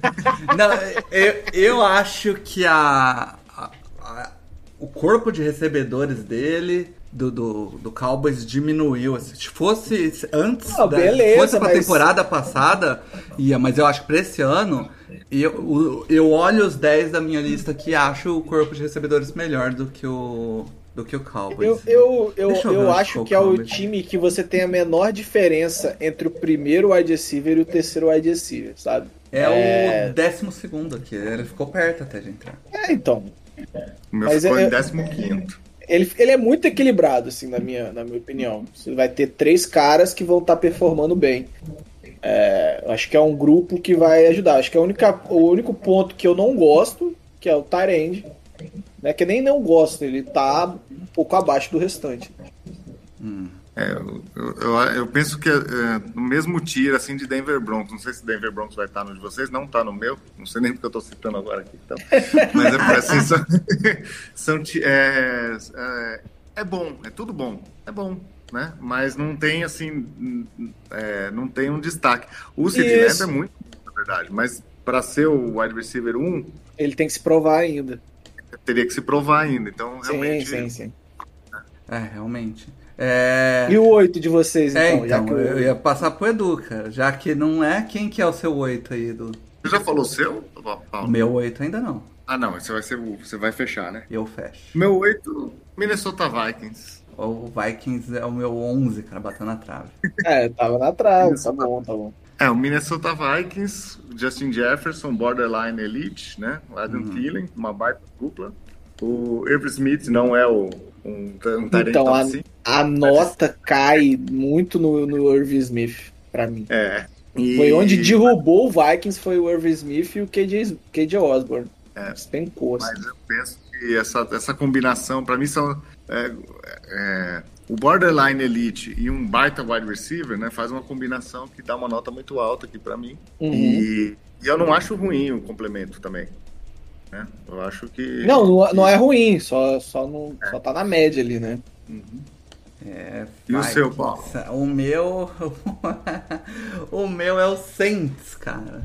Não, eu, eu acho que a, a- a- o corpo de recebedores dele, do, do, do Cowboys, diminuiu. assim. Se fosse se antes, da, beleza, fosse pra mas- temporada passada, ia, mas eu acho que pra esse ano, eu, eu olho os 10 da minha lista aqui e acho o corpo de recebedores melhor do que o, do que o Cowboys. Eu, eu, eu, Deixa eu acho que é o time que você tem a menor diferença entre o primeiro wide receiver e o terceiro wide receiver, sabe? É, o décimo segundo aqui, ele ficou perto até de entrar. É, então. O meu Mas ficou é- em 15 Ele, ele é muito equilibrado, assim, na minha, na minha opinião. Você vai ter três caras que vão estar performando bem. É, acho que é um grupo que vai ajudar. Acho que é única, o único ponto que eu não gosto, que é o Tyrande, né, que nem não gosto, ele tá um pouco abaixo do restante. É, eu, eu, eu- penso que é, no mesmo tier assim de Denver Broncos. Não sei se Denver Broncos vai estar no de vocês, não está no meu. Não sei nem porque eu estou citando agora aqui. Então. Mas é assim, são, são é, é, é bom, é tudo bom, é bom, né? Mas não tem assim, é, não tem um destaque. O Sid Lamb Isso. é muito, bom, na verdade. Mas para ser o wide receiver 1, Ele tem que se provar ainda. teria que se provar ainda. Então Sim, realmente sim, sim. É, realmente. É... E o oito de vocês, É, então? já então, que o- eu ia passar pro Edu, cara. Já que não é, quem que é o seu 8 aí, Edu? Você já falou o seu, O meu 8 ainda não. Ah, não, esse vai ser o, você vai fechar, né? Eu fecho. Meu 8, Minnesota Vikings. O Vikings é o meu 11, cara, bateu na trave. É, tava na trave, tá bom, tá bom. É, o Minnesota Vikings, Justin Jefferson, borderline elite, né? O Adam Thielen, uma baita dupla. O Irv Smith não é o, um, um Então, a, 5. A nota cai muito no, no Irv Smith, pra mim. É. E- Foi onde derrubou o Vikings, foi o Irv Smith e o KJ, KJ Osborne. É. Despencou, assim. Mas eu penso que essa, essa combinação, pra mim, são. é, é, o borderline elite e um baita wide receiver, né? Faz uma combinação que dá uma nota muito alta aqui pra mim. Uhum. E, e eu não acho ruim o complemento também. Né? Eu acho que. Não, não, não é ruim, só, só, não, só tá na média ali, né? É, E o seu, Paulo? O meu. o meu é o Saints, cara.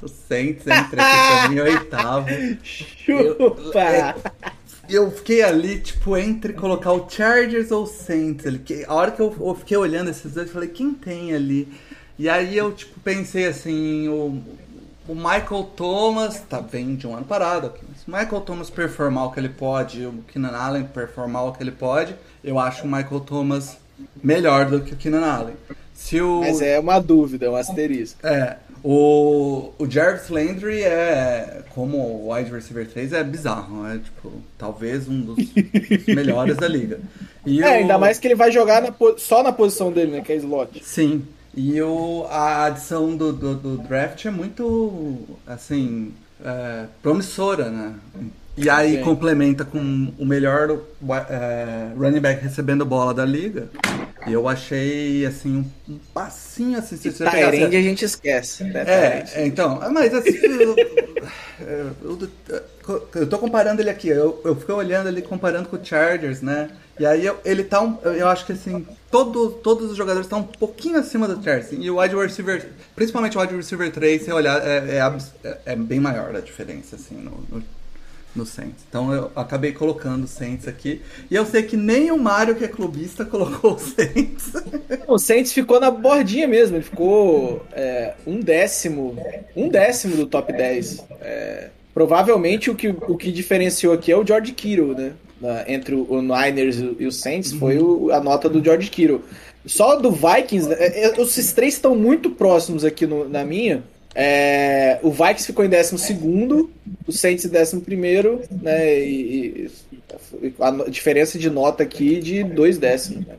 O Saints entra aqui mim oitavo. Chupa! é, Eu fiquei ali, tipo, entre colocar o Chargers ou o Saints. Ele, a hora que eu, eu fiquei olhando esses dois, eu falei, quem tem ali? E aí eu, tipo, pensei assim, o, o Michael Thomas, tá, vem de um ano parado aqui, mas o Michael Thomas performar o que ele pode, o Keenan Allen performar o que ele pode, eu acho o Michael Thomas melhor do que o Keenan Allen. Se o... Mas é uma dúvida, é um asterisco. É, o, o Jarvis Landry é, como o wide receiver 3, é bizarro. É, tipo, talvez um dos melhores da liga. E É, o- ainda mais que ele vai jogar na só na posição dele, né? Que é slot. Sim. E o, a adição do, do, do draft é muito, assim, é, promissora, né? E aí Sim. complementa com o melhor é, running back recebendo bola da liga. E eu achei, assim, um, um passinho, assim, se pegasse- Tyrande a gente esquece. Né, é, é, então, ah, mas assim, eu, eu, eu- eu tô comparando ele aqui, eu, eu fiquei olhando ele comparando com o Chargers, né? E aí ele tá, um, eu acho que assim, todo, todos os jogadores estão um pouquinho acima do Chargers. E o wide receiver, principalmente o wide receiver 3, se olhar, é, é, é- é bem maior a diferença, assim, no, no, no Saints. Então eu acabei colocando o Saints aqui. E eu sei que nem o Mário, que é clubista, colocou o Saints. O Saints ficou na bordinha mesmo, ele ficou é, um décimo, um décimo do top 10. É, provavelmente o que, o que diferenciou aqui é o George Kittle, né? Entre o, Niners e o- Saints foi o- a nota do George Kittle. Só do Vikings, né, é, é, esses três estão muito próximos aqui no- na minha. É, o Vikings ficou em décimo segundo, o Saints em décimo primeiro, né? E, e a diferença de nota aqui de dois décimos. né?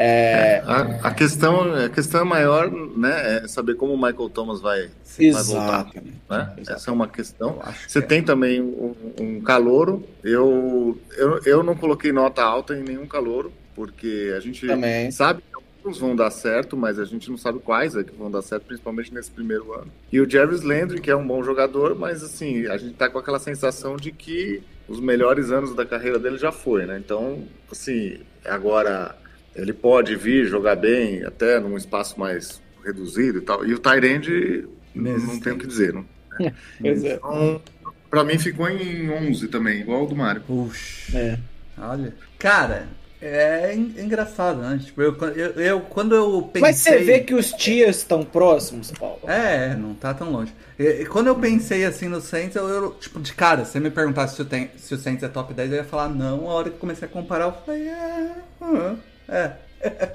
É, A, a questão, a questão maior, né, é saber como o Michael Thomas vai, vai voltar. Né? Essa é uma questão. Você que é. tem também um, um calouro. Eu, eu, eu não coloquei nota alta em nenhum calouro, porque a gente Também. sabe que é alguns vão dar certo, mas a gente não sabe quais é que vão dar certo, principalmente nesse primeiro ano. E o Jarvis Landry, que é um bom jogador, mas assim, a gente tá com aquela sensação de que os melhores anos da carreira dele já foi, né? Então, assim, agora ele pode vir jogar bem, até num espaço mais reduzido e tal. E o Tyrande, não tem o que dizer, não. Né? Pois é. Então, pra mim ficou em 11 também, igual o do Mário. Puxa. É. Olha. Cara, é en- engraçado, né? Tipo, eu, eu, eu- quando eu pensei. Mas você vê que os tiers estão próximos, Paulo. É, não tá tão longe. E, quando eu pensei assim no Saints, eu, eu, tipo, de cara, se você me perguntasse se o, tem, se o Saints é top 10, eu ia falar não. A hora que eu comecei a comparar, eu falei, é. ah, É.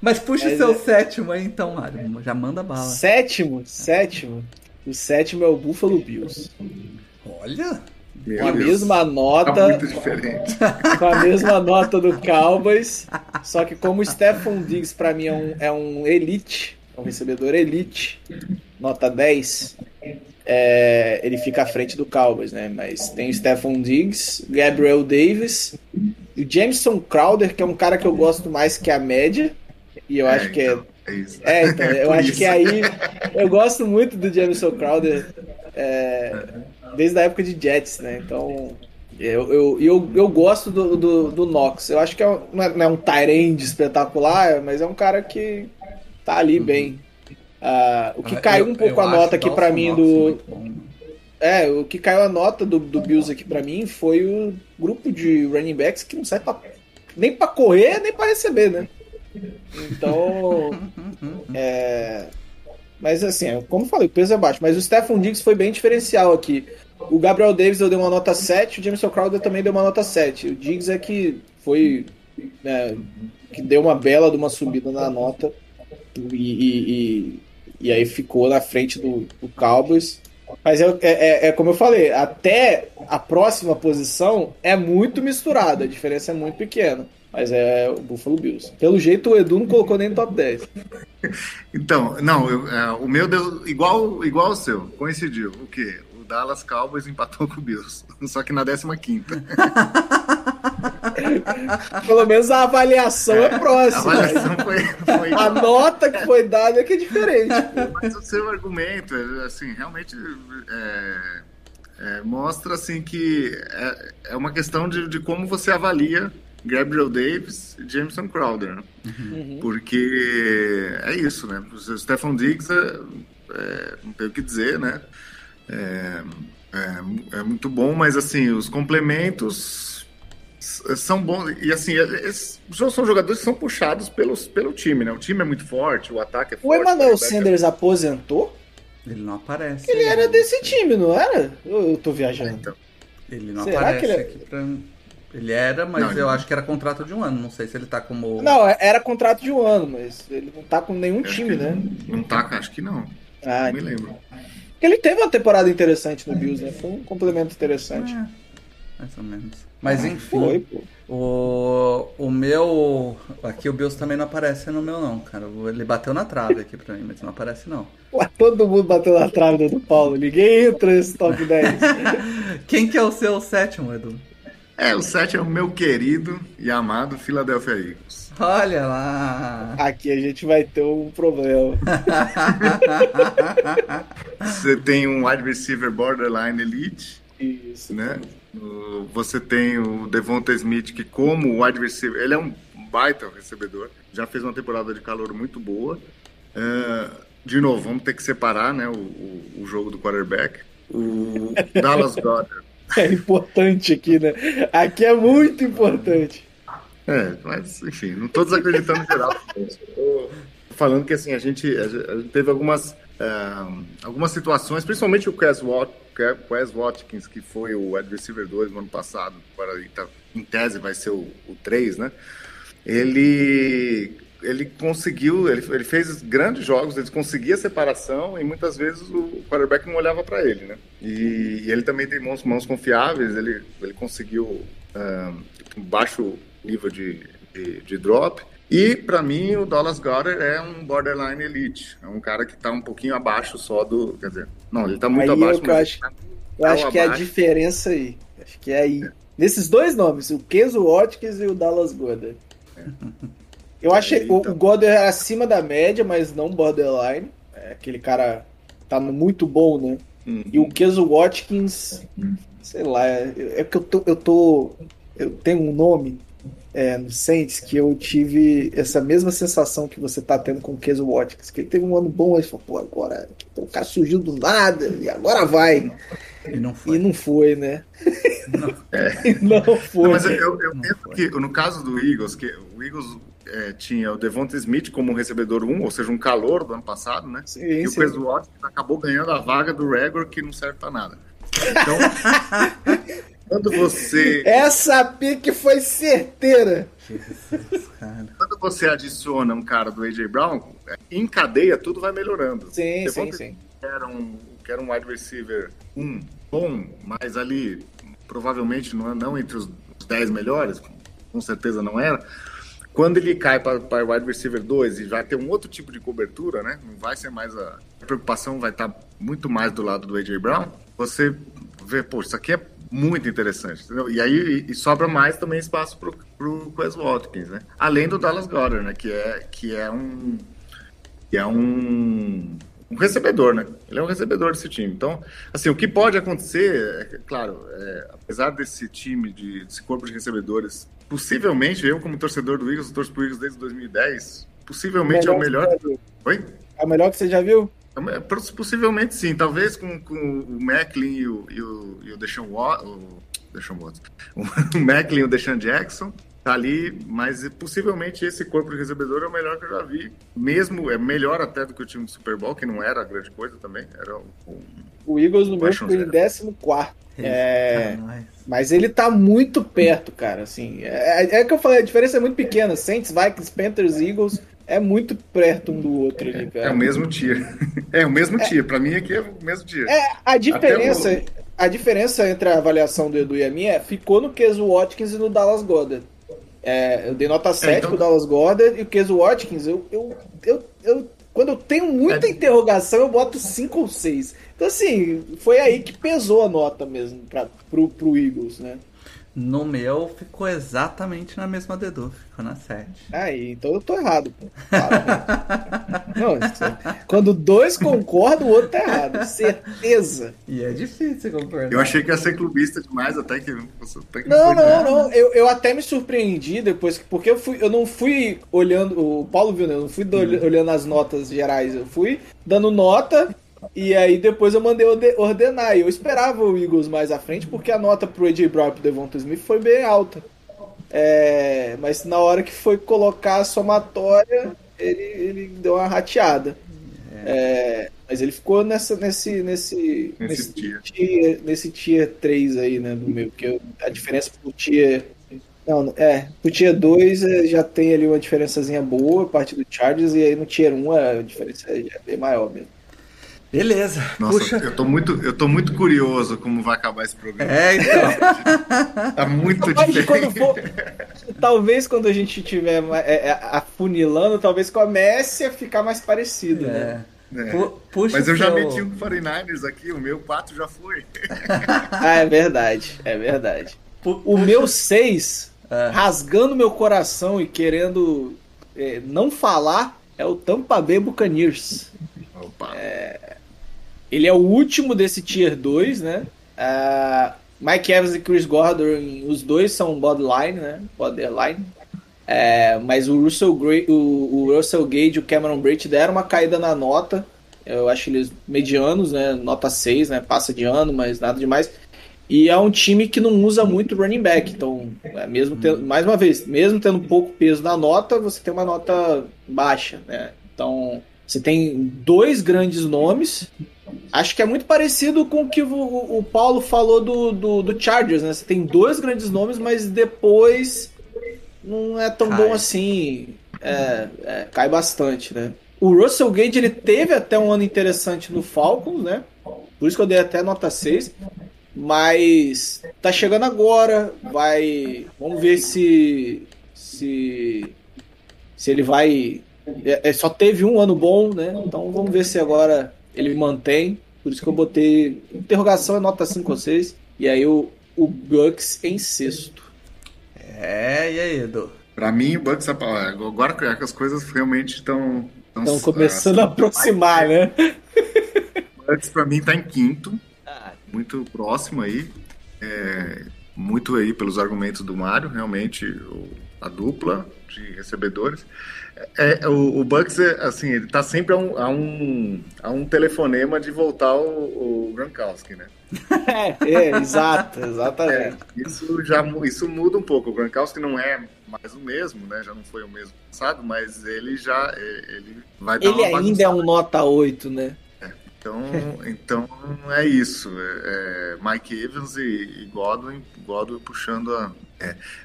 Mas puxa o seu é- sétimo aí então, Mário. Já manda bala. Sétimo, sétimo. O sétimo é o Buffalo Bills. Olha! Meu Com a Deus. mesma Tá nota, muito diferente. com a mesma nota do Cowboys. Só que como o Stephon Diggs pra mim é um, é um elite, é um recebedor elite, nota 10, é, ele fica à frente do Cowboys, né? Mas tem o Stephon Diggs, Gabriel Davis, e o Jameson Crowder, que é um cara que eu gosto mais que a média. E eu acho que é então, é isso. É, então, eu acho isso. que aí. Eu gosto muito do Jameson Crowder é, desde a época de Jets, né? Então. Eu, eu, eu, eu gosto do, do, do Knox. Eu acho que é, um- não é, não é um Tyrande espetacular, mas é um cara que tá ali bem. Ah, o que caiu um pouco a nota aqui pra mim do. É, o que caiu a nota do, do Bills aqui pra mim foi o grupo de running backs que não sai pra, nem pra correr, nem pra receber, né? Então. é, Mas assim, é, como eu falei, o peso é baixo. Mas o Stephon Diggs foi bem diferencial aqui. O Gabriel Davis eu dei uma nota 7, o Jameson Crowder também deu uma nota 7. O Diggs é que foi. né, que deu uma bela de uma subida na nota. E, e, e- e aí ficou na frente do, do Cowboys. Mas é, é- é- é como eu falei, até a próxima posição é muito misturada, a diferença é muito pequena. Mas é o Buffalo Bills. Pelo jeito, o Edu não colocou nem no top 10. Então, não, eu- é, o meu deu igual, igual ao seu, coincidiu. O quê? O Dallas Cowboys empatou com o Bills, só que na 15 Pelo menos a avaliação é, A próxima. avaliação foi, foi A nota que foi dada é que é diferente. Mas o seu argumento, é, assim, realmente é, é, mostra assim que é, é uma questão de, de como você avalia Gabriel Davis e Jameson Crowder, né? Uhum. porque é isso, né? O Stephon Diggs é, é, não tem o que dizer, né? É, é, é muito bom, mas assim os complementos são bons e assim esses são jogadores que são puxados pelos, pelo time, né? O time é muito forte, o ataque é O forte. Emmanuel quarterback é Sanders aposentou? Ele não aparece. Ele era desse time, não era? Eu, eu tô viajando. Então, Ele não Será aparece que ele é- aqui pra. Ele era, mas Não, eu não. acho que era contrato de um ano. Não sei se ele tá como. Não, era contrato de um ano, mas ele não tá com nenhum acho time, né? Não tá, acho que não. Ah, não me lembro. ele teve uma temporada interessante no Bills, né? Foi um complemento interessante. É, mais ou menos. Mas enfim, Foi, pô. o, o meu. Aqui o Bills também não aparece no meu, não, cara. Ele bateu na trave aqui pra mim, mas não aparece, não. Ué, todo mundo bateu na trave do Paulo. Ninguém entra nesse top 10. Quem que é o seu sétimo, Edu? É, o 7 é o meu querido e amado Philadelphia Eagles. Olha lá! Aqui a gente vai ter um problema. Você tem um wide receiver borderline elite, Isso. né? Você tem o Devonta Smith, que como wide receiver, ele é um baita recebedor, já fez uma temporada de calor muito boa. É, de novo, vamos ter que separar né, o, o- o jogo do quarterback. O Dallas Goddard. É importante aqui, né? Aqui é muito importante. É, mas enfim, não estou desacreditando geral. Falando que assim, a gente, a gente- teve algumas, ah, algumas situações, principalmente o Quez Wat- Watkins, que foi o wide receiver 2 no ano passado, tá- em tese vai ser o, o 3, né? Ele, ele conseguiu, ele, ele fez grandes jogos, ele conseguia separação e muitas vezes o quarterback não olhava para ele, né? E, e ele também tem mãos, mãos confiáveis, ele, ele conseguiu um baixo nível de, de, de drop. E para mim o Dallas Goddard é um borderline elite, é um cara que tá um pouquinho abaixo só do, quer dizer, não, ele tá muito Aí é abaixo, eu acho- tá Eu acho que é a abaixo. diferença aí. Acho que é aí. Nesses dois nomes, o Kenzo Watkins e o Dallas Goddard. Eu achei É, o, então. o Goddard é acima da média, mas não borderline. É, aquele cara tá muito bom, né? Uhum. E o Keso Watkins, sei lá, é, é que eu tô, eu tô. Eu tenho um nome é, no Saints que eu tive essa mesma sensação que você tá tendo com o Keso Watkins. Que ele teve um ano bom, aí falou, pô, agora o cara surgiu do nada e agora vai. E não foi. E não foi, né? E não foi. Não, mas eu, eu, eu Não penso foi. que no caso do Eagles, que o Eagles é, tinha o Devonta Smith como recebedor 1, ou seja, um calor do ano passado, né? Sim, e o sim. Chris Watkins acabou ganhando a vaga do Regor, que não serve pra nada. Então, quando você Essa pique foi certeira. Jesus, quando você adiciona um cara do AJ Brown, é, em cadeia tudo vai melhorando. Sim, sim, Devonta sim. que era um, era um wide receiver um, bom, mas ali provavelmente não, não entre os 10 melhores, com certeza não era. Quando ele cai para wide receiver 2 e vai ter um outro tipo de cobertura, né? Não vai ser mais a, a preocupação, vai estar muito mais do lado do AJ Brown. Você vê, pô, isso aqui é muito interessante. entendeu? E aí e sobra mais também espaço pro, pro Quez Watkins, né? Além do Dallas Goddard, né? Que é, que é um que é um, um recebedor, né? Ele é um recebedor desse time. Então, assim, o que pode acontecer, é, claro, é, apesar desse time, de, desse corpo de recebedores, possivelmente, eu como torcedor do Eagles, torço pro Eagles desde 2010, possivelmente é o melhor... Oi? É o melhor que você já viu? É, poss- Possivelmente sim, talvez com, com o Macklin e o, e o, e o Deshaun Watson, o Deshaun Watson, o Macklin e o Deshaun Jackson, tá ali, mas possivelmente esse corpo de recebedor é o melhor que eu já vi, mesmo, é melhor até do que o time do Super Bowl, que não era grande coisa também, era um, um- O Eagles no meu ficou em zero. 14. É, Eita, nós. mas ele tá muito perto, cara. Assim, é, é que eu falei, a diferença é muito pequena. Saints, Vikings, Panthers, Eagles é muito perto um do outro ali, é cara. o mesmo tier. É o mesmo tier, pra mim aqui é o mesmo tier. É, a diferença, a diferença entre a avaliação do Edu e a minha é, ficou no Keso Watkins e no Dallas Goddard. É, eu dei nota 7 então- pro Dallas Goddard e o Keso Watkins, eu, eu, eu, eu- quando eu tenho muita É. interrogação, eu boto 5 ou 6. Então, assim, foi aí que pesou a nota mesmo pra, pro, pro Eagles, né? No meu ficou exatamente na mesma dedo, ficou na 7. Aí, então eu tô errado, pô. Para. Não, isso- quando dois concordam, o outro tá errado. Certeza. E é difícil concordar. Eu achei que ia ser clubista demais, até que, até que Não, não, nada. não. Eu, eu até me surpreendi depois, que- porque eu, fui, eu não fui olhando. O Paulo viu, né? Eu não fui do- olhando as notas gerais. Eu fui dando nota e aí depois eu mandei orde- ordenar. E eu esperava o Eagles mais à frente, porque a nota pro AJ Brown e pro Devonta Smith foi bem alta. É, mas na hora que foi colocar a somatória, ele, ele deu uma rateada. É, mas ele ficou nessa, nesse, nesse, Nesse tier. tier, nesse tier 3 aí, né, do meu, porque eu- a diferença pro tier não, é, pro tier 2 é, já tem ali uma diferençazinha boa, a parte do Chargers, e aí no tier 1 a diferença é é bem maior mesmo. Beleza. Nossa, Puxa. eu tô, muito, eu tô muito curioso como vai acabar esse programa. É, então. Tá muito Talvez quando diferente. for, talvez quando a gente tiver é, é, afunilando, talvez comece a ficar mais parecido, né? É. É. Pu- Puxa Mas eu já seu- meti um 49ers aqui, o meu 4 já foi. Ah, é verdade, é verdade. O puxa- meu 6, É. rasgando meu coração e querendo é, não falar, é o Tampa Bay Buccaneers. Opa. Ele é o último desse Tier 2, né? Ah, Mike Evans e Chris Gordon, os dois são borderline, né? Borderline. É, mas o Russell, Gray, o, o Russell Gage e o Cameron Brate deram uma caída na nota. Eu acho eles medianos, né? Nota 6, né? Passa de ano, mas nada demais. E é um time que não usa muito running back. Então, é, mesmo tendo, mais uma vez, mesmo tendo pouco peso na nota, você tem uma nota baixa, né? Então, você tem dois grandes nomes. Acho que é muito parecido com o que o, o- Paulo falou do, do, do Chargers, né? Você tem dois grandes nomes, mas depois não é tão Cai. bom assim. É, é, cai bastante, né? O Russell Gage ele teve até um ano interessante no Falcons, né? Por isso que eu dei até nota 6. Mas tá chegando agora, vai. Vamos ver se. Se. Se ele vai. É, é, só teve um ano bom, né? Então vamos ver se agora ele mantém. Por isso que eu botei. Interrogação é nota 5 ou 6. E aí o, o Bucks em sexto. É, e aí, Edu? Pra mim, o Bucks agora que as coisas realmente estão. Estão começando a aproximar, né? O Bucks pra mim tá em quinto. Muito próximo aí. É, muito aí pelos argumentos do Mário, realmente, o, a dupla de recebedores. É, é, o, o Bucks, é, assim, ele tá sempre a um, a um, a um telefonema de voltar o, o Gronkowski, né? é, é, exato, exatamente. É, isso já isso muda um pouco. O Gronkowski não é mais o mesmo, né? Já não foi o mesmo passado, mas ele já é, ele vai dar Ele ainda é um nota 8, né? É, então, então é isso. Mike Evans e, e, Godwin, Godwin puxando a.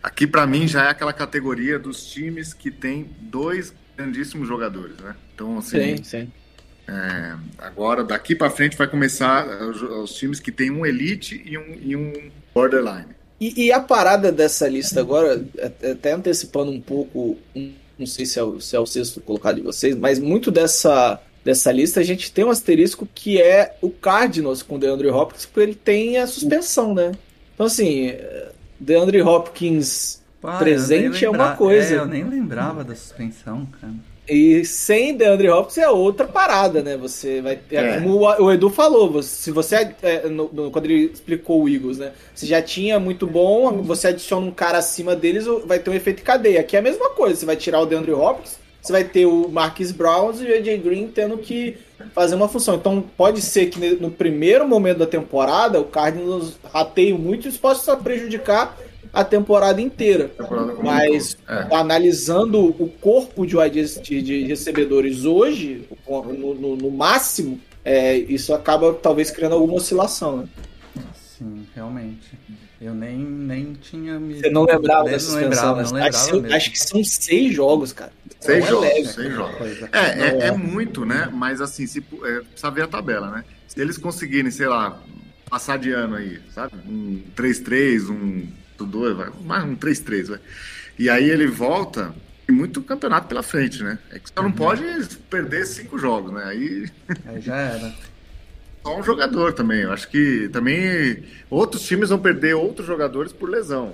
aqui para mim já é aquela categoria dos times que tem dois grandíssimos jogadores, né? Então assim. Sim, sim é, agora, daqui para frente, vai começar os, os, times que tem um elite e um, e um borderline. E, e, a parada dessa lista agora, até antecipando um pouco, não sei se é, o, se é o sexto colocado de vocês, mas muito dessa, dessa lista a gente tem um asterisco que é o Cardinals com o DeAndre Hopkins, porque ele tem a suspensão, né? Então, assim, DeAndre Hopkins Pá, presente é uma coisa. É, eu nem lembrava da suspensão, cara. E sem DeAndre Hopkins é outra parada, né? Você vai ter. É. Como o Edu falou, se você. É, no, no, quando ele explicou o Eagles, né? Você já tinha muito bom, você adiciona um cara acima deles, vai ter um efeito cadeia. Aqui é a mesma coisa. Você vai tirar o DeAndre Hopkins, você vai ter o Marquis Brown e o AJ Green tendo que fazer uma função. Então pode ser que no primeiro momento da temporada o Cardinals rateie muito e isso possa prejudicar a temporada inteira. Temporada Mas é. analisando o corpo de, de, de recebedores hoje, no, no, no máximo, é, isso acaba talvez criando alguma oscilação. Né? Sim, realmente. Eu nem, nem tinha me. Você não lembrava dessa não lembrava, não lembrava acho, acho, que são seis jogos, cara. Seis jogos, é seis jogos. É, é, é, muito, né? Mas assim, se, é, precisa ver a tabela, né? Se eles conseguirem, sei lá, passar de ano aí, sabe? Um 3-3, um 2, vai, mais um 3-3, vai. E aí ele volta e muito campeonato pela frente, né? É que só não uhum. pode perder cinco jogos, né? Aí. Aí já era. Só um jogador também. Eu acho que também outros times vão perder outros jogadores por lesão.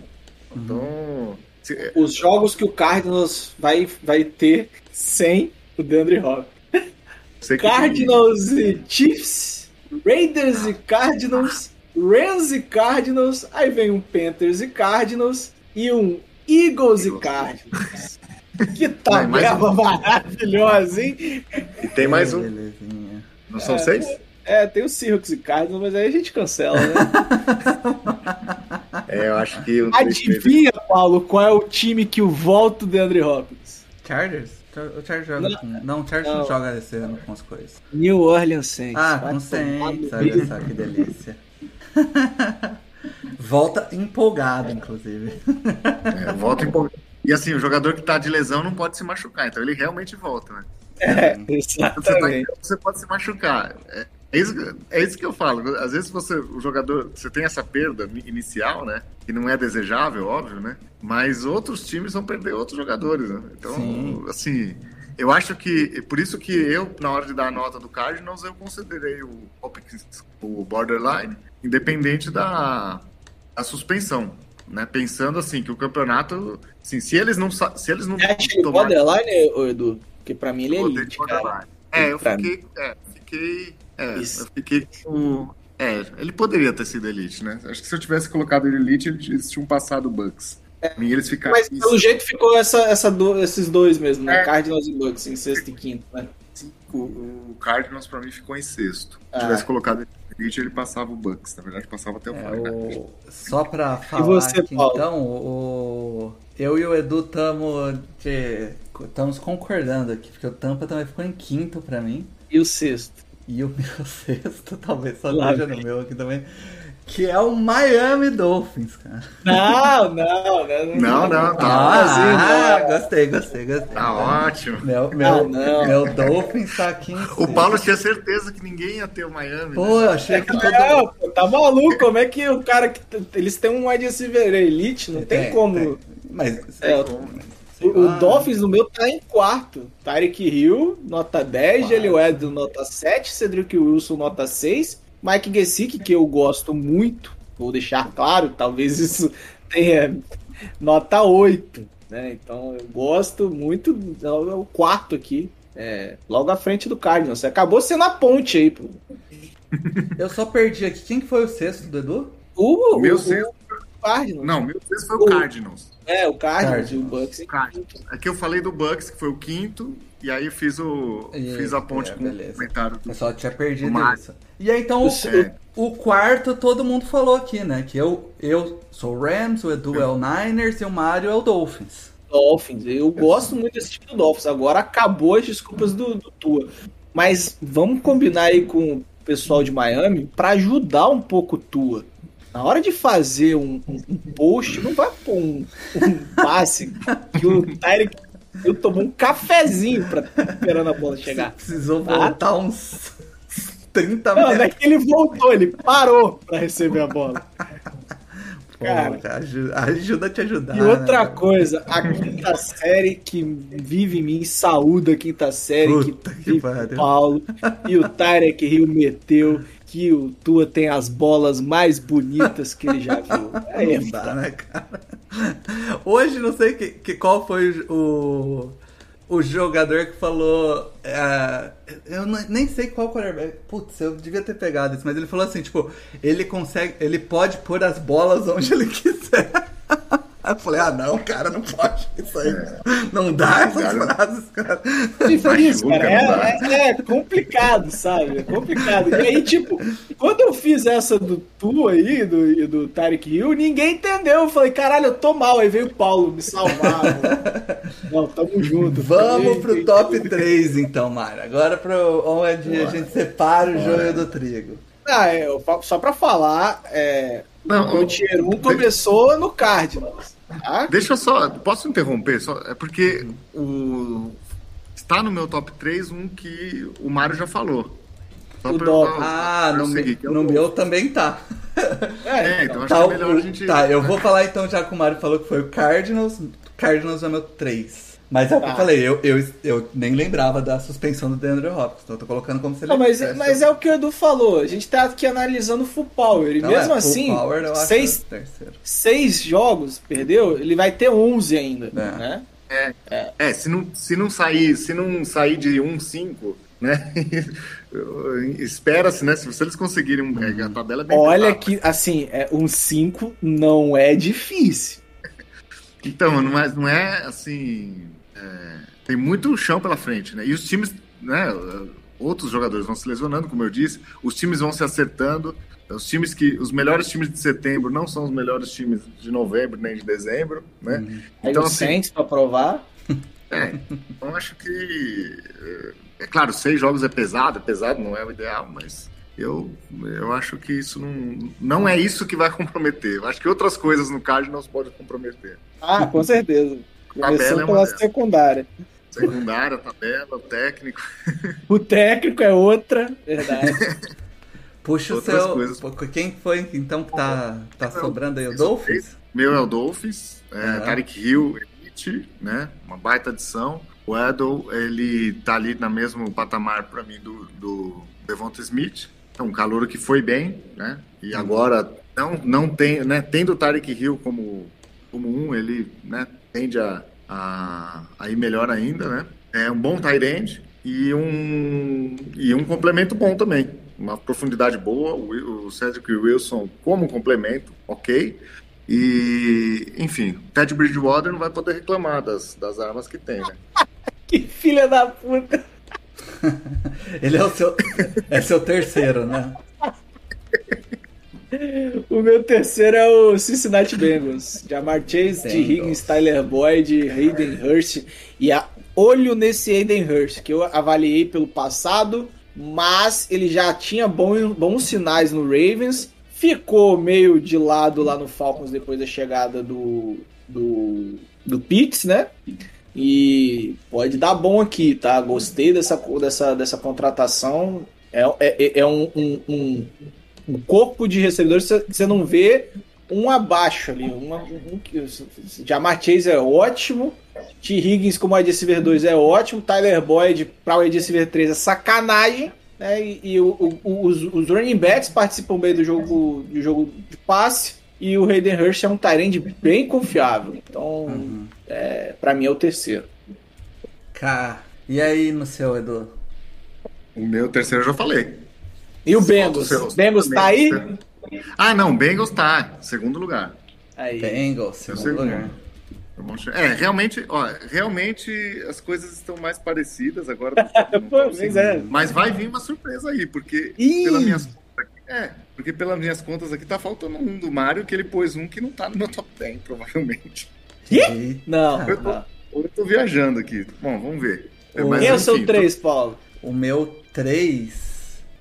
Uhum. Então. Se... Os jogos que o Cardinals vai, vai ter sem o DeAndre Hopkins. Cardinals e Chiefs, Raiders e Cardinals Rams e Cardinals, aí vem um Panthers e Cardinals e um Eagles, Eagles. e Cardinals. que tabela um... maravilhosa, hein? E tem mais um. Não são é, seis? É, tem o Seahawks e Cardinals, mas aí a gente cancela, né? é, eu acho que... Adivinha, Paulo, qual é o time que o volta do Andre Hopkins? Chargers? O Chargers joga não, com... Não, o Chargers não. não joga esse ano com as coisas. New Orleans Saints. Ah, com Saints, olha só que delícia. volta empolgado, inclusive. É, volta empolgado. E assim, o jogador que tá de lesão não pode se machucar, então ele realmente volta, né? É, exatamente. Você, tá, você pode se machucar. É, é, isso, é isso que eu falo. Às vezes você, o jogador, você tem essa perda inicial, né? Que não é desejável, óbvio, né? Mas outros times vão perder outros jogadores, né? Então, Sim. assim, eu acho que, por isso que eu, na hora de dar a nota do Cardinals, eu considerei o Hopkins, o borderline, independente da, da suspensão. Né? Pensando assim, que o campeonato. Assim, se eles não. Se eles não é, tomar... borderline, Edu? Porque pra mim ele é elite, cara. É, eu fiquei. É, fiquei. É, eu fiquei com. É, ele poderia ter sido elite, né? Acho que se eu tivesse colocado ele elite, eles tinham passado Bucks. É, mim, eles ficaram. Mas pelo jeito ficou essa, essa do, esses dois mesmo, né? É. Cardinals e Bucks em sexto e quinto, né? O, o Cardinals pra mim ficou em sexto. Se ah. tivesse colocado ele passava o Bucks, na verdade passava até o é, o... Só pra falar você, aqui, então, o... eu e o Edu estamos de... estamos concordando aqui, porque o Tampa também ficou em quinto pra mim. E o sexto? E o meu sexto, talvez só esteja no meu aqui também. Que é o Miami Dolphins, cara. Não, não, não. Não, não, tá ah, ah, gostei, gostei, gostei. Tá ótimo. Meu, meu, ah, não. meu Dolphins tá aqui em O Paulo tinha certeza que ninguém ia ter o Miami. Pô, né? eu achei que todo... Não, pô, tá maluco, como é que o cara que... Eles têm um wide receiver elite, não tem, tem como... Tem. Mas, é, como, né? O, o Dolphins no meu tá em quarto. Tyreek Hill, nota 10, Jelly Edson, nota 7, Cedric Wilson, nota 6, Mike Gesicki, que eu gosto muito, vou deixar claro, talvez isso tenha nota 8. né? Então eu gosto muito. É o quarto aqui. É, logo à frente do Cardinals. Acabou sendo a ponte aí. Pô. Eu só perdi aqui. Quem que foi o sexto, Dudu? O, O meu o- sexto- Cardinals. Não, meu sexto foi o O- Cardinals. É, o Cardinals, Cardinals. e o Bucks. Cardinals. Aqui eu falei do Bucks, que foi o quinto, e aí eu fiz, o, E- fiz a ponte é, com beleza. o comentário do Eu só tinha perdido isso. E aí, então, o, É. o quarto todo mundo falou aqui, né? Que eu, eu sou o Rams, o Edu é o Niners e o Mario é o Dolphins. Dolphins. Eu gosto muito desse time do Dolphins. Agora acabou as desculpas do, do Tua. Mas vamos combinar aí com o pessoal de Miami para ajudar um pouco o Tua. Na hora de fazer um, um- um post, não vai pôr um, um passe que o Tyreek eu tomou um cafezinho pra, esperando a bola chegar. Precisou Tá. voltar uns 30 Não, não é que ele voltou, ele parou pra receber a bola. Pô, cara. cara, ajuda, a te ajudar. E outra né? coisa, a quinta série que vive em mim, saúda a quinta série Puta que que Paulo. E o Tarek Rio meteu que o Tua tem as bolas mais bonitas que ele já viu. É Não dá, né, cara? Hoje, não sei que, que- qual foi o, o jogador que falou. é, eu não- nem sei qual quarterback. Putz, eu devia ter pegado isso, mas ele falou assim: tipo, ele consegue. Ele pode pôr as bolas onde ele quiser. Aí eu falei, ah não, cara, não pode isso aí. Não dá essas Cara. frases, cara. Isso, Machuca, cara, é, é- é complicado, sabe? É complicado. E aí, tipo, quando eu fiz essa do Tu aí, do, e do Tarek Hill, ninguém entendeu. Eu falei, caralho, eu tô mal. Aí veio o Paulo me salvar. Não, tamo junto. Vamos pro ei, top 3, então, Mário. Agora pro onde a gente separa o joio do trigo. Ah, é, eu só pra falar, é, Não, o Tier 1 começou no Cardinals. Tá? Deixa eu só. Posso interromper? Só, é porque o, está no meu top 3 um que o Mário já falou. Só O pra- Ah, no, me- seguir, é no meu também tá. É, então acho Tá, que é o- melhor a gente. tá, eu vou falar então, já que o Mário falou que foi o Cardinals. Cardinals é meu 3. Mas é o que eu Tá. falei, eu, eu, eu nem lembrava da suspensão do DeAndre Hopkins. Então eu tô colocando como se ele Não, mas, tivesse- mas é o que o Edu falou. A gente tá aqui analisando o full power. E Não, mesmo é, full assim, power, seis, seis jogos, perdeu, ele vai ter 11 ainda. É. Né? É, se não, se não sair, se não sair de 1-5, né? Espera-se, né? Se, eles conseguirem. um- é, A tabela é bem Olha pesada. que, assim, é, um 5 não é difícil. Então, não é, não é assim. É, tem muito chão pela frente, né? E os times, né? Outros jogadores vão se lesionando, como eu disse, os times vão se acertando. Os times que. Os melhores times de setembro não são os melhores times de novembro nem de dezembro, né? Aí Então, o assim, Saints pra provar. é, então acho que. É, é claro, seis jogos é pesado, é pesado, não é o ideal, mas eu, eu acho que isso não. Não é isso que vai comprometer. Eu acho que outras coisas no Cardinals podem comprometer. Ah, com certeza. Tabela é pela delas. secundária. Secundária, tabela, o técnico. O técnico é outra, verdade. Puxa o outras seu. coisas. Quem foi então que tá, tá Não, sobrando aí? O Dolphins? Meu é o Dolphins, é, Aham. Tarek Hill, Elite, né? Uma baita adição. O Edel, ele tá ali na mesmo patamar para mim do, do Devonta Smith. É um calouro que foi bem, né? E Uhum. agora não, não tem, né? Tendo o Tarek Hill como, como um, ele né, tende a, a, a ir melhor ainda, né? É um bom tight end e um, e um complemento bom também. Uma profundidade boa, o, o Cedric Wilson como complemento, ok. E, enfim, o Ted Bridgewater não vai poder reclamar das, das armas que tem, né? que filha da puta. Ele é o seu. é seu terceiro, né? O meu terceiro é o Cincinnati Bengals. Jamar Chase. Bengals. Higgins, Tyler Boyd, Hayden Hurst. E a olho nesse Hayden Hurst, que eu avaliei pelo passado, mas ele já tinha bom- bons sinais no Ravens. Ficou meio de lado lá no Falcons depois da chegada do, do, do Pitts, né? E pode dar bom aqui, tá? Gostei dessa, dessa, dessa contratação. É, é, é um, um, um, um corpo de recebedores que você não vê um abaixo ali. Uma, um, que- Jamar Chase é ótimo. T. Higgins como wide receiver 2 é ótimo. Tyler Boyd para wide receiver 3 é sacanagem. Né? E, e o- o- os, os running backs participam bem do jogo, do jogo de passe. E o Hayden Hurst é um Tyrande bem confiável. Então, é, para mim é o terceiro. Cá. E aí no seu, Edu? O meu terceiro eu já falei. E o Bengals? Bengals tá aí? Ah, não, Bengals tá. Segundo lugar. Aí. Bengals, Seu segundo segundo. lugar. É, realmente, ó, realmente as coisas estão mais parecidas agora. do que no Pô, é. Mas vai vir uma surpresa aí, porque Ih! pelas minhas contas aqui, é, porque pelas minhas contas aqui tá faltando um do Mario que ele pôs um que não tá no meu top 10, provavelmente. E- Não, Eu tô, não. eu tô viajando aqui. Bom, vamos ver. É, mas, Quem é o seu enfim, 3, Paulo? O meu 3.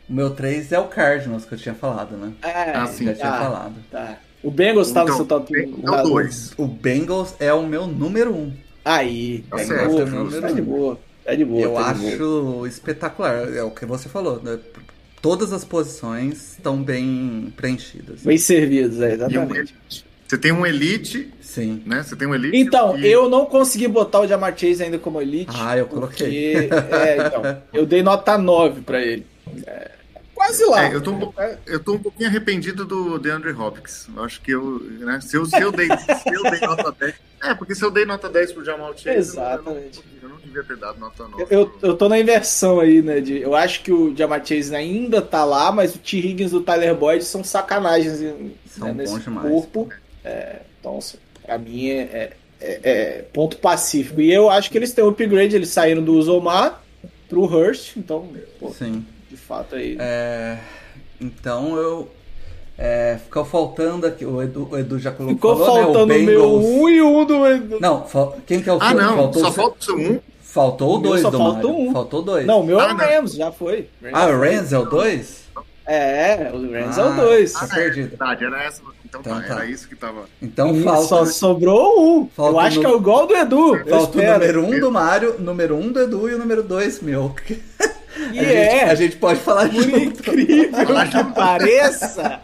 O meu 3 é o Cardinals que eu tinha falado, né? É, Ah, sim. Já tinha tá, falado. tá. O Bengals tá no Então, seu top Bengals é o tá no- dois. O Bengals é o meu número 1. Aí, Tá tá de boa, é o número tá de um. boa. De boa. Eu tá de boa. acho espetacular. É o que você falou. né? Todas as posições estão bem preenchidas. Bem servidos, é, um exatamente. Você tem um Elite, Sim. né? Você tem um Elite. Então, e- eu não consegui botar o Jamar Chase ainda como elite. Ah, eu coloquei. Porque, é, então, eu dei nota 9 pra ele. É, quase lá. É, eu, tô um, pouco- eu tô um pouquinho arrependido do DeAndre Hopkins. Eu acho que eu, né, se eu, se eu, dei, se eu dei nota 10. É, porque se eu dei nota 10 pro Jamal Chase, eu não- Exatamente. Eu, não, eu não devia ter dado nota 9. Eu, eu tô na inversão aí, né? De, eu acho que o Jamar Chase ainda tá lá, mas o T. Higgins e o Tyler Boyd são sacanagens né, São nesse bons demais. corpo. É, então, assim, pra mim é, é- é- é ponto pacífico. E eu acho que eles têm um upgrade, eles saíram do Uzomar pro Hurst, então, pô, Sim. De fato aí. É, então eu. É, ficou faltando aqui. O Edu, o Edu já colocou. Ficou falou, faltando né, o meu Bengals. 1 e um do. Não, fal- quem que é o Ah, seu? não, faltou só o falta o seu 1. Faltou o O meu 2 só do faltou Mario. um. Faltou dois. Não, o meu é Ah, o não. Rams, já foi. Ah, o Rams é o 2? É, o Rams é Ah, o 2. Tá Ah, é verdade, era essa. Então, Então tá, tá. era isso que tava. Então E falta. Só sobrou um. Falta eu acho no- que é o gol do Edu. eu Falta o número 1 um do Mário, número 1 um do Edu e o número 2 meu. E a, gente, é, a gente pode falar por junto. incrível que pareça,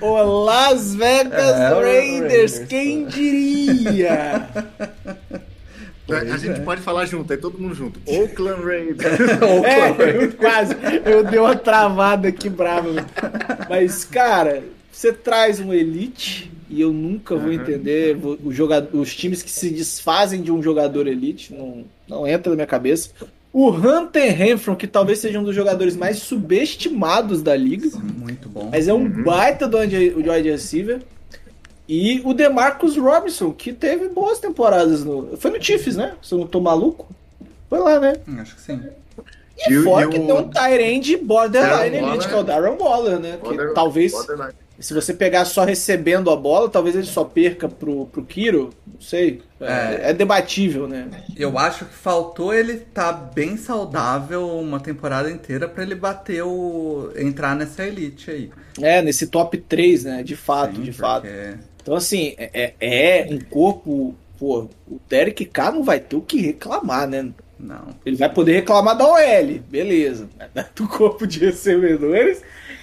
o Las Vegas É, Raiders, Raiders. quem diria? Pois a gente é. pode falar junto, aí todo mundo junto. Oakland Raiders. É, eu quase, eu dei uma travada aqui brava. Mas, cara, você traz um Elite e eu nunca vou entender vo- o jogador, os times que se desfazem de um jogador Elite, não, não entra na minha cabeça. O Hunter Renfro, que talvez seja um dos jogadores mais subestimados da liga, Muito bom. mas é um baita do wide receiver. E o DeMarcus Robinson, que teve boas temporadas no. Foi no Chiefs, né? Se eu não tô maluco. Foi lá, né? Hum, Acho que sim. E, E o- fora e que tem um Tyrande borderline Waller. que é o Darren Waller, né? Que Border- talvez, borderline. Se você pegar só recebendo a bola, talvez ele só perca pro, pro Kiro. Não sei. É, é debatível, né? Eu acho que faltou ele estar bem saudável uma temporada inteira pra ele bater o. entrar nessa elite aí. É, nesse top 3, né? De fato, Sim, de fato. Então, assim, é, é um corpo. Pô, o Derek K não vai ter o que reclamar, né? Não. Ele vai poder reclamar da OL, beleza. Do corpo de recebedores,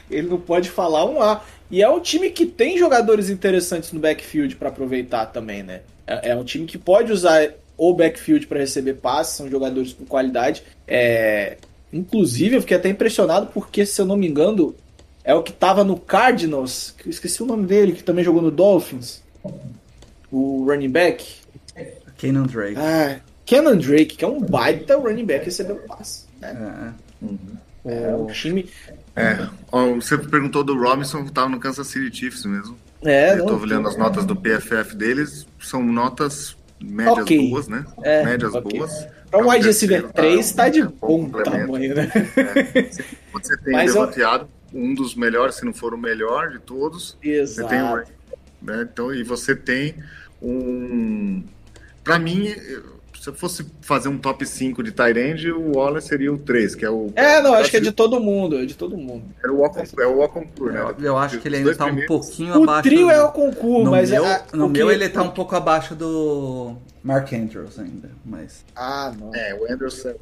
ele não pode falar um A. E é um time que tem jogadores interessantes no backfield para aproveitar também, né? É, é um time que pode usar o backfield para receber passes, são jogadores com qualidade. É... Inclusive, eu fiquei até impressionado porque, se eu não me engano, é o que tava no Cardinals, que eu esqueci o nome dele, que também jogou no Dolphins. O running back. Kenan Drake. Ah, Kenan Drake, que é um baita running back recebendo passe. né? É. É um time. É, você perguntou do Robinson, que tava no Kansas City Chiefs mesmo. É, eu tô não, olhando as notas do PFF deles, são notas médias Ok. boas, né? É, médias ok. boas. Pra um É wide receiver terceiro, 3 tá de bom tamanho, né? Você tem Mas o eu- Devanteado, um dos melhores, se não for o melhor de todos. Você Exato. tem o né? Então, e você tem um. Pra mim, se eu fosse fazer um top 5 de Tyrande, o Waller seria o 3, que é o. É, não, acho que é de todo mundo, é de todo mundo. Era o Ocon, é o Oconcourt, né? Eu, eu acho que ele ainda tá um primeiros- pouquinho O abaixo. trio do- é o concurso, no mas meu, é, no o meu que- ele tá um pouco abaixo do Mark Andrews ainda, mas Ah, não. É, o Anderson.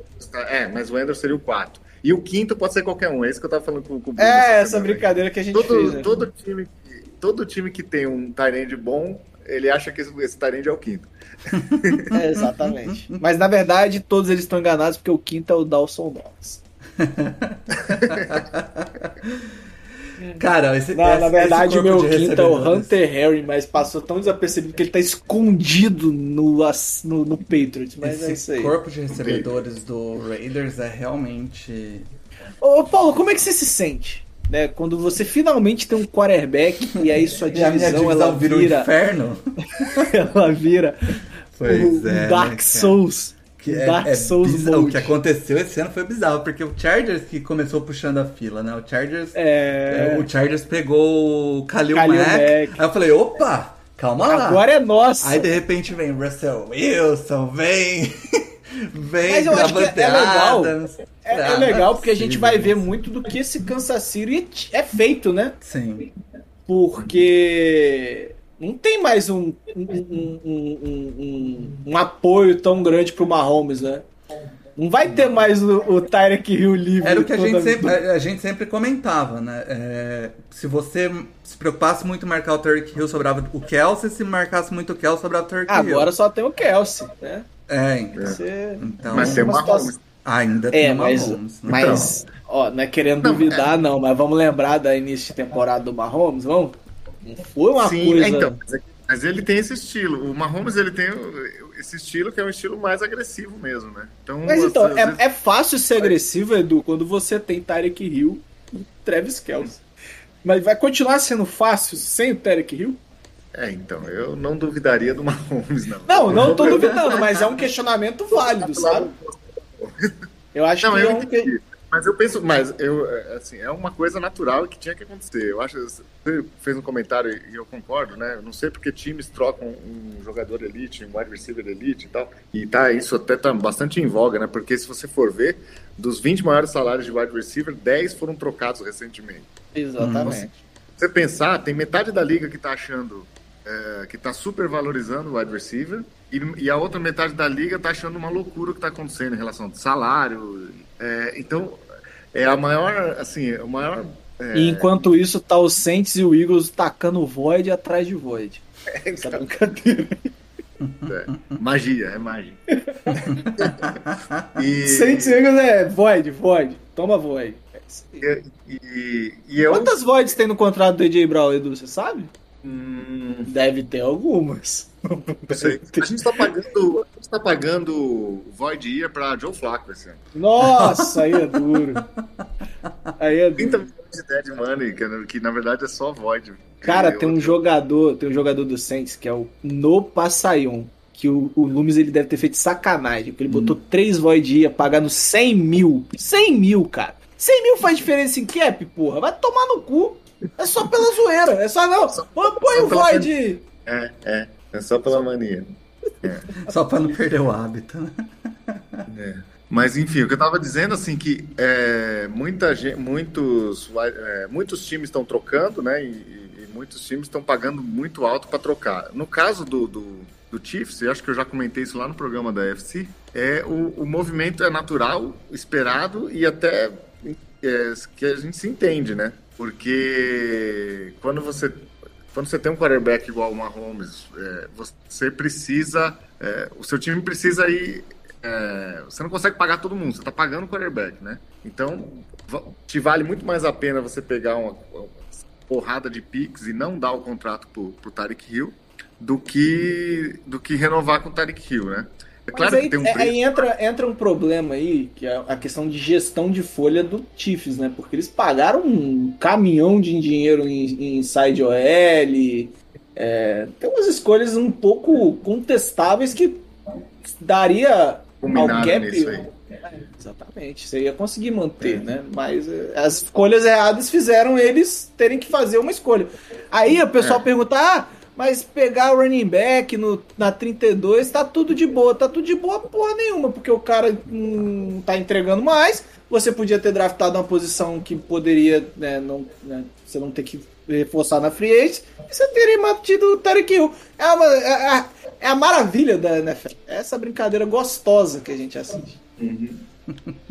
É, mas o Anderson seria o 4. E o quinto pode ser qualquer um, é isso que eu tava falando com, com o Bruno. É, essa aí. brincadeira que a gente Todo, fez, né? todo, time, que- todo time que tem um Tyrande bom, ele acha que esse, Tyrande é o quinto. É, exatamente. Mas na verdade, todos eles estão enganados porque o quinto é o Dawson Knox. Cara, esse, Na, esse- na verdade, esse o meu quinto é o. Hunter Harry, mas passou tão desapercebido que ele tá escondido no, no, no Patriots. Mas é isso Esse aí. corpo de recebedores do Raiders é realmente. Ô, Paulo, como é que você se sente? Né, quando você finalmente tem um quarterback e aí sua a minha divisão, divisão ela vira um vira, inferno? ela vira Pois um é, né, Dark cara? Souls. Que um é, Dark é Souls bizarro. O mode. que aconteceu esse ano foi bizarro, porque o Chargers que começou puxando a fila, né? O Chargers. É, O Chargers pegou o Khalil, Khalil Mack. Mack. Aí eu falei, opa, calma lá. agora é nossa. Aí de repente vem Russell Wilson, vem. Vem Mas eu acho que é- legal. É, é legal porque a gente vai ver muito do que esse Kansas City é feito, né? Sim. Porque não tem mais um, um, um, um- apoio tão grande pro Mahomes, né? Não vai ter mais o, o Tyreek Hill livre. Era o que a gente sempre, a, gente sempre comentava, né? É, se você se preocupasse muito em marcar o Turk Hill, sobrava o Kelsey. Se marcasse muito o Kelsey, sobrava o Turk Hill. Agora só tem o Kelsey, né? É, então. Você- então Mas tem uma Mahomes. ainda tem É, uma mas, Mahomes, né? mas ó, não é querendo duvidar, não, mas vamos lembrar da início de temporada do Mahomes, vamos? Não foi uma Sim, coisa. é, então. mas é- Mas ele tem esse estilo. O Mahomes ele tem esse estilo que é um estilo mais agressivo mesmo, né? Então, Mas então, às vezes- é, é fácil ser agressivo, Edu, quando você tem Tyreek Hill e Travis Kelce. Mas vai continuar sendo fácil sem o Tyreek Hill? É, então, eu não duvidaria do Mahomes, não. Não, não tô duvidando, mas é um questionamento válido, sabe? Eu acho Não, que eu é um entendi. Mas eu penso, mas eu, é, assim, é uma coisa natural que tinha que acontecer. Eu acho, você fez um comentário e eu concordo, né? Eu não sei porque times trocam um jogador elite, um wide receiver elite e tal. E tá, isso até tá bastante em voga, né? Porque se você for ver, dos 20 maiores salários de wide receiver, 10 foram trocados recentemente. Exatamente. você pensar, tem metade da liga que tá achando é, que tá super valorizando o wide receiver e, e a outra metade da liga tá achando uma loucura o que tá acontecendo em relação de salário. É, então, é a maior, assim, o maior. é, E enquanto isso, tá o Saints e o Eagles tacando Void atrás de Void. Essa então, brincadeira. é, magia, é magia. e, Saints e Eagles é Void, Void. Toma Void. É e, e, e eu. Quantas Voids tem no contrato do AJ Brown, Edu? Você sabe? Hum, Deve ter algumas. não sei. A gente tá pagando. A gente tá pagando Void Year pra Joe Flacco esse ano. Nossa, aí é duro. Aí é 30 duro. milhões de dead money, que, que na verdade é só Void. Cara, tem um jogador, tem um jogador do Saints que é o No Passayon. Que o, o Loomis ele deve ter feito sacanagem. Porque ele botou três Void ia pagando 100 mil. 100 mil, cara. 100 mil faz diferença em cap, porra. Vai tomar no cu. É só pela zoeira. É só não. Só- Põe só o Void. É, é. É só pela mania. Só pra não perder o hábito, né? É. Mas enfim, o que eu tava dizendo assim que é, muita gente, muitos, é, muitos times estão trocando, né? E, e muitos times estão pagando muito alto para trocar. No caso do, do, do Chiefs, eu acho que eu já comentei isso lá no programa da FC, é o, o movimento é natural, esperado e até é, que a gente se entende, né? Porque quando você quando você tem um quarterback igual o Mahomes, é, você precisa, é, o seu time precisa ir é, você não consegue pagar todo mundo, você está pagando o quarterback, né? Então, te vale muito mais a pena você pegar uma, uma porrada de picks e não dar o contrato pro, pro Tarek Hill do que, do que renovar com o Tarek Hill, né? É claro Mas que aí, tem um é- preço. aí entra, entra um problema aí, que é a questão de gestão de folha do Chiefs, né? Porque eles pagaram um caminhão de dinheiro em, em side OL. é, tem umas escolhas um pouco contestáveis que daria ao Combinado cap. nisso aí. Exatamente, você ia conseguir manter, né? Mas é, as escolhas erradas fizeram eles terem que fazer uma escolha. Aí o pessoal É. pergunta: ah, mas pegar o running back no, na 32 tá tudo de boa. Tá tudo de boa porra nenhuma, porque o cara não tá entregando mais. Você podia ter draftado uma posição que poderia, né, não, né, você não ter que reforçar na free agent, e você teria mantido o Tarek Hill. É, uma, é, a- é a maravilha da NFL. É essa brincadeira gostosa que a gente assiste.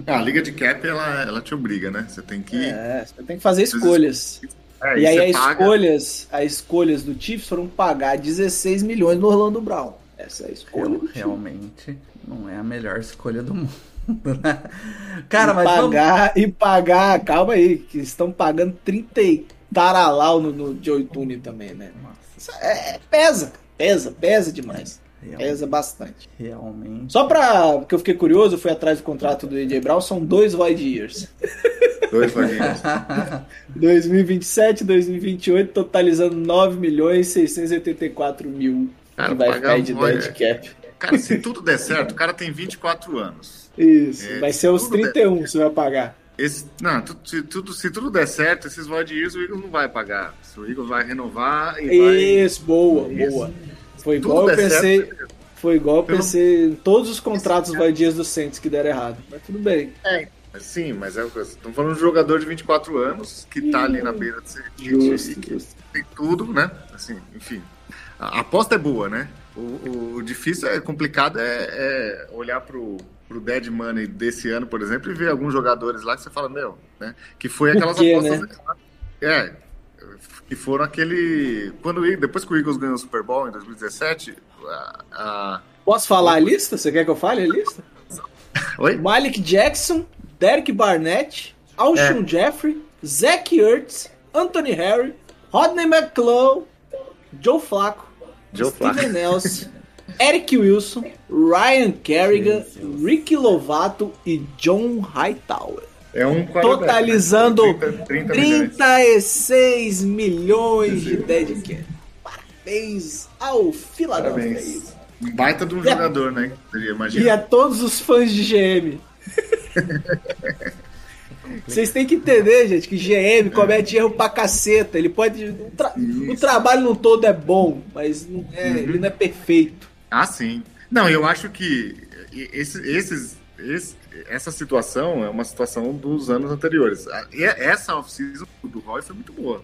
Ah, a liga de cap, ela, ela te obriga, né? Você tem que. É, você tem que fazer escolhas. É, e aí as paga- escolhas, as escolhas do Chiefs foram pagar 16 milhões no Orlando Brown. Essa é a escolha. Realmente não é a melhor escolha do mundo. né? Cara, e mas vamos... pagar e pagar, calma aí, que estão pagando 30, e- Daralau no, no Joey Tune também, né? Isso é, pesa, pesa, pesa demais. Realmente. Pesa bastante. Realmente. Só pra. Porque eu fiquei curioso, fui atrás do contrato do AJ Brown, são dois Void Years. Dois vaguinhos. 2027 2028, totalizando 9 milhões 684 mil. Cara, que vai pagar ficar aí de Void- dead cap. Cara, se tudo der certo, o cara tem 24 anos. Isso, É, vai ser os tudo 31 que você vai pagar. Esse, não, tu- se, tudo, se tudo der certo, esses Void Years o Eagles não vai pagar. O Eagles vai renovar e vai. Isso, boa, Isso. boa. Foi Tudo igual eu pensei. certo. Foi igual eu pensei em todos os contratos vadios do Saints que deram errado. Mas tudo bem. É, sim, mas é. Estamos falando de um jogador de 24 anos que tá ali na beira de ser elite e que Justo. tem tudo, né? Assim, enfim. A aposta é boa, né? O, o- o difícil, é complicado, é, é olhar pro, pro Dead Money desse ano, por exemplo, e ver alguns jogadores lá que você fala, meu, né? Que foi aquelas quê, apostas. né? É. Que foram aquele. Quando, depois que o Eagles ganhou o Super Bowl em 2017, a- a, Posso falar a lista? Você quer que eu fale a lista? Oi? Malik Jackson, Derek Barnett, Alshon É. Jeffrey, Zach Ertz, Anthony Harry, Rodney McClough, Joe Flacco, Joe Steven Flacco. Nelson, Eric Wilson, Ryan Kerrigan, Ricky Lovato e John Hightower. É um Totalizando né? 30, 30 milhões. 36 milhões de dead. Parabéns ao Philadelphia Parabéns. Um baita de um E a- jogador, né? Seria, E imagina. a todos os fãs de GM. Vocês têm que entender, gente, que GM comete erro pra caceta. Ele pode. O, tra- o trabalho no todo é bom, mas não é- ele não é perfeito. Ah, sim. Não, eu acho que esse- esses, esse- essa situação é uma situação dos anos anteriores. E Essa off-season do Roy foi muito boa.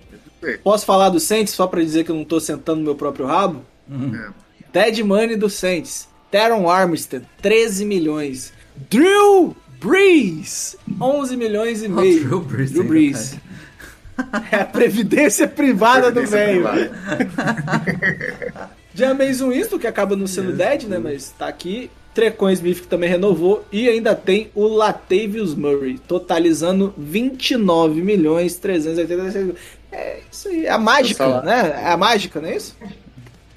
Posso falar do Saints só pra dizer que eu não tô sentando no meu próprio rabo? É. Dead Money do Saints. Teron Armstead, 13 milhões. Drew Brees, 11 milhões e meio. Drew Brees, Drew hein, Brees. É a previdência privada do Previdência velho. privada. James Winston, que acaba não sendo dead, né? Mas tá aqui. Trecon Smith, que também renovou. E ainda tem o Latavius Murray, totalizando 29 milhões 386 É isso aí. É a mágica, salário. né? É a mágica, não é isso?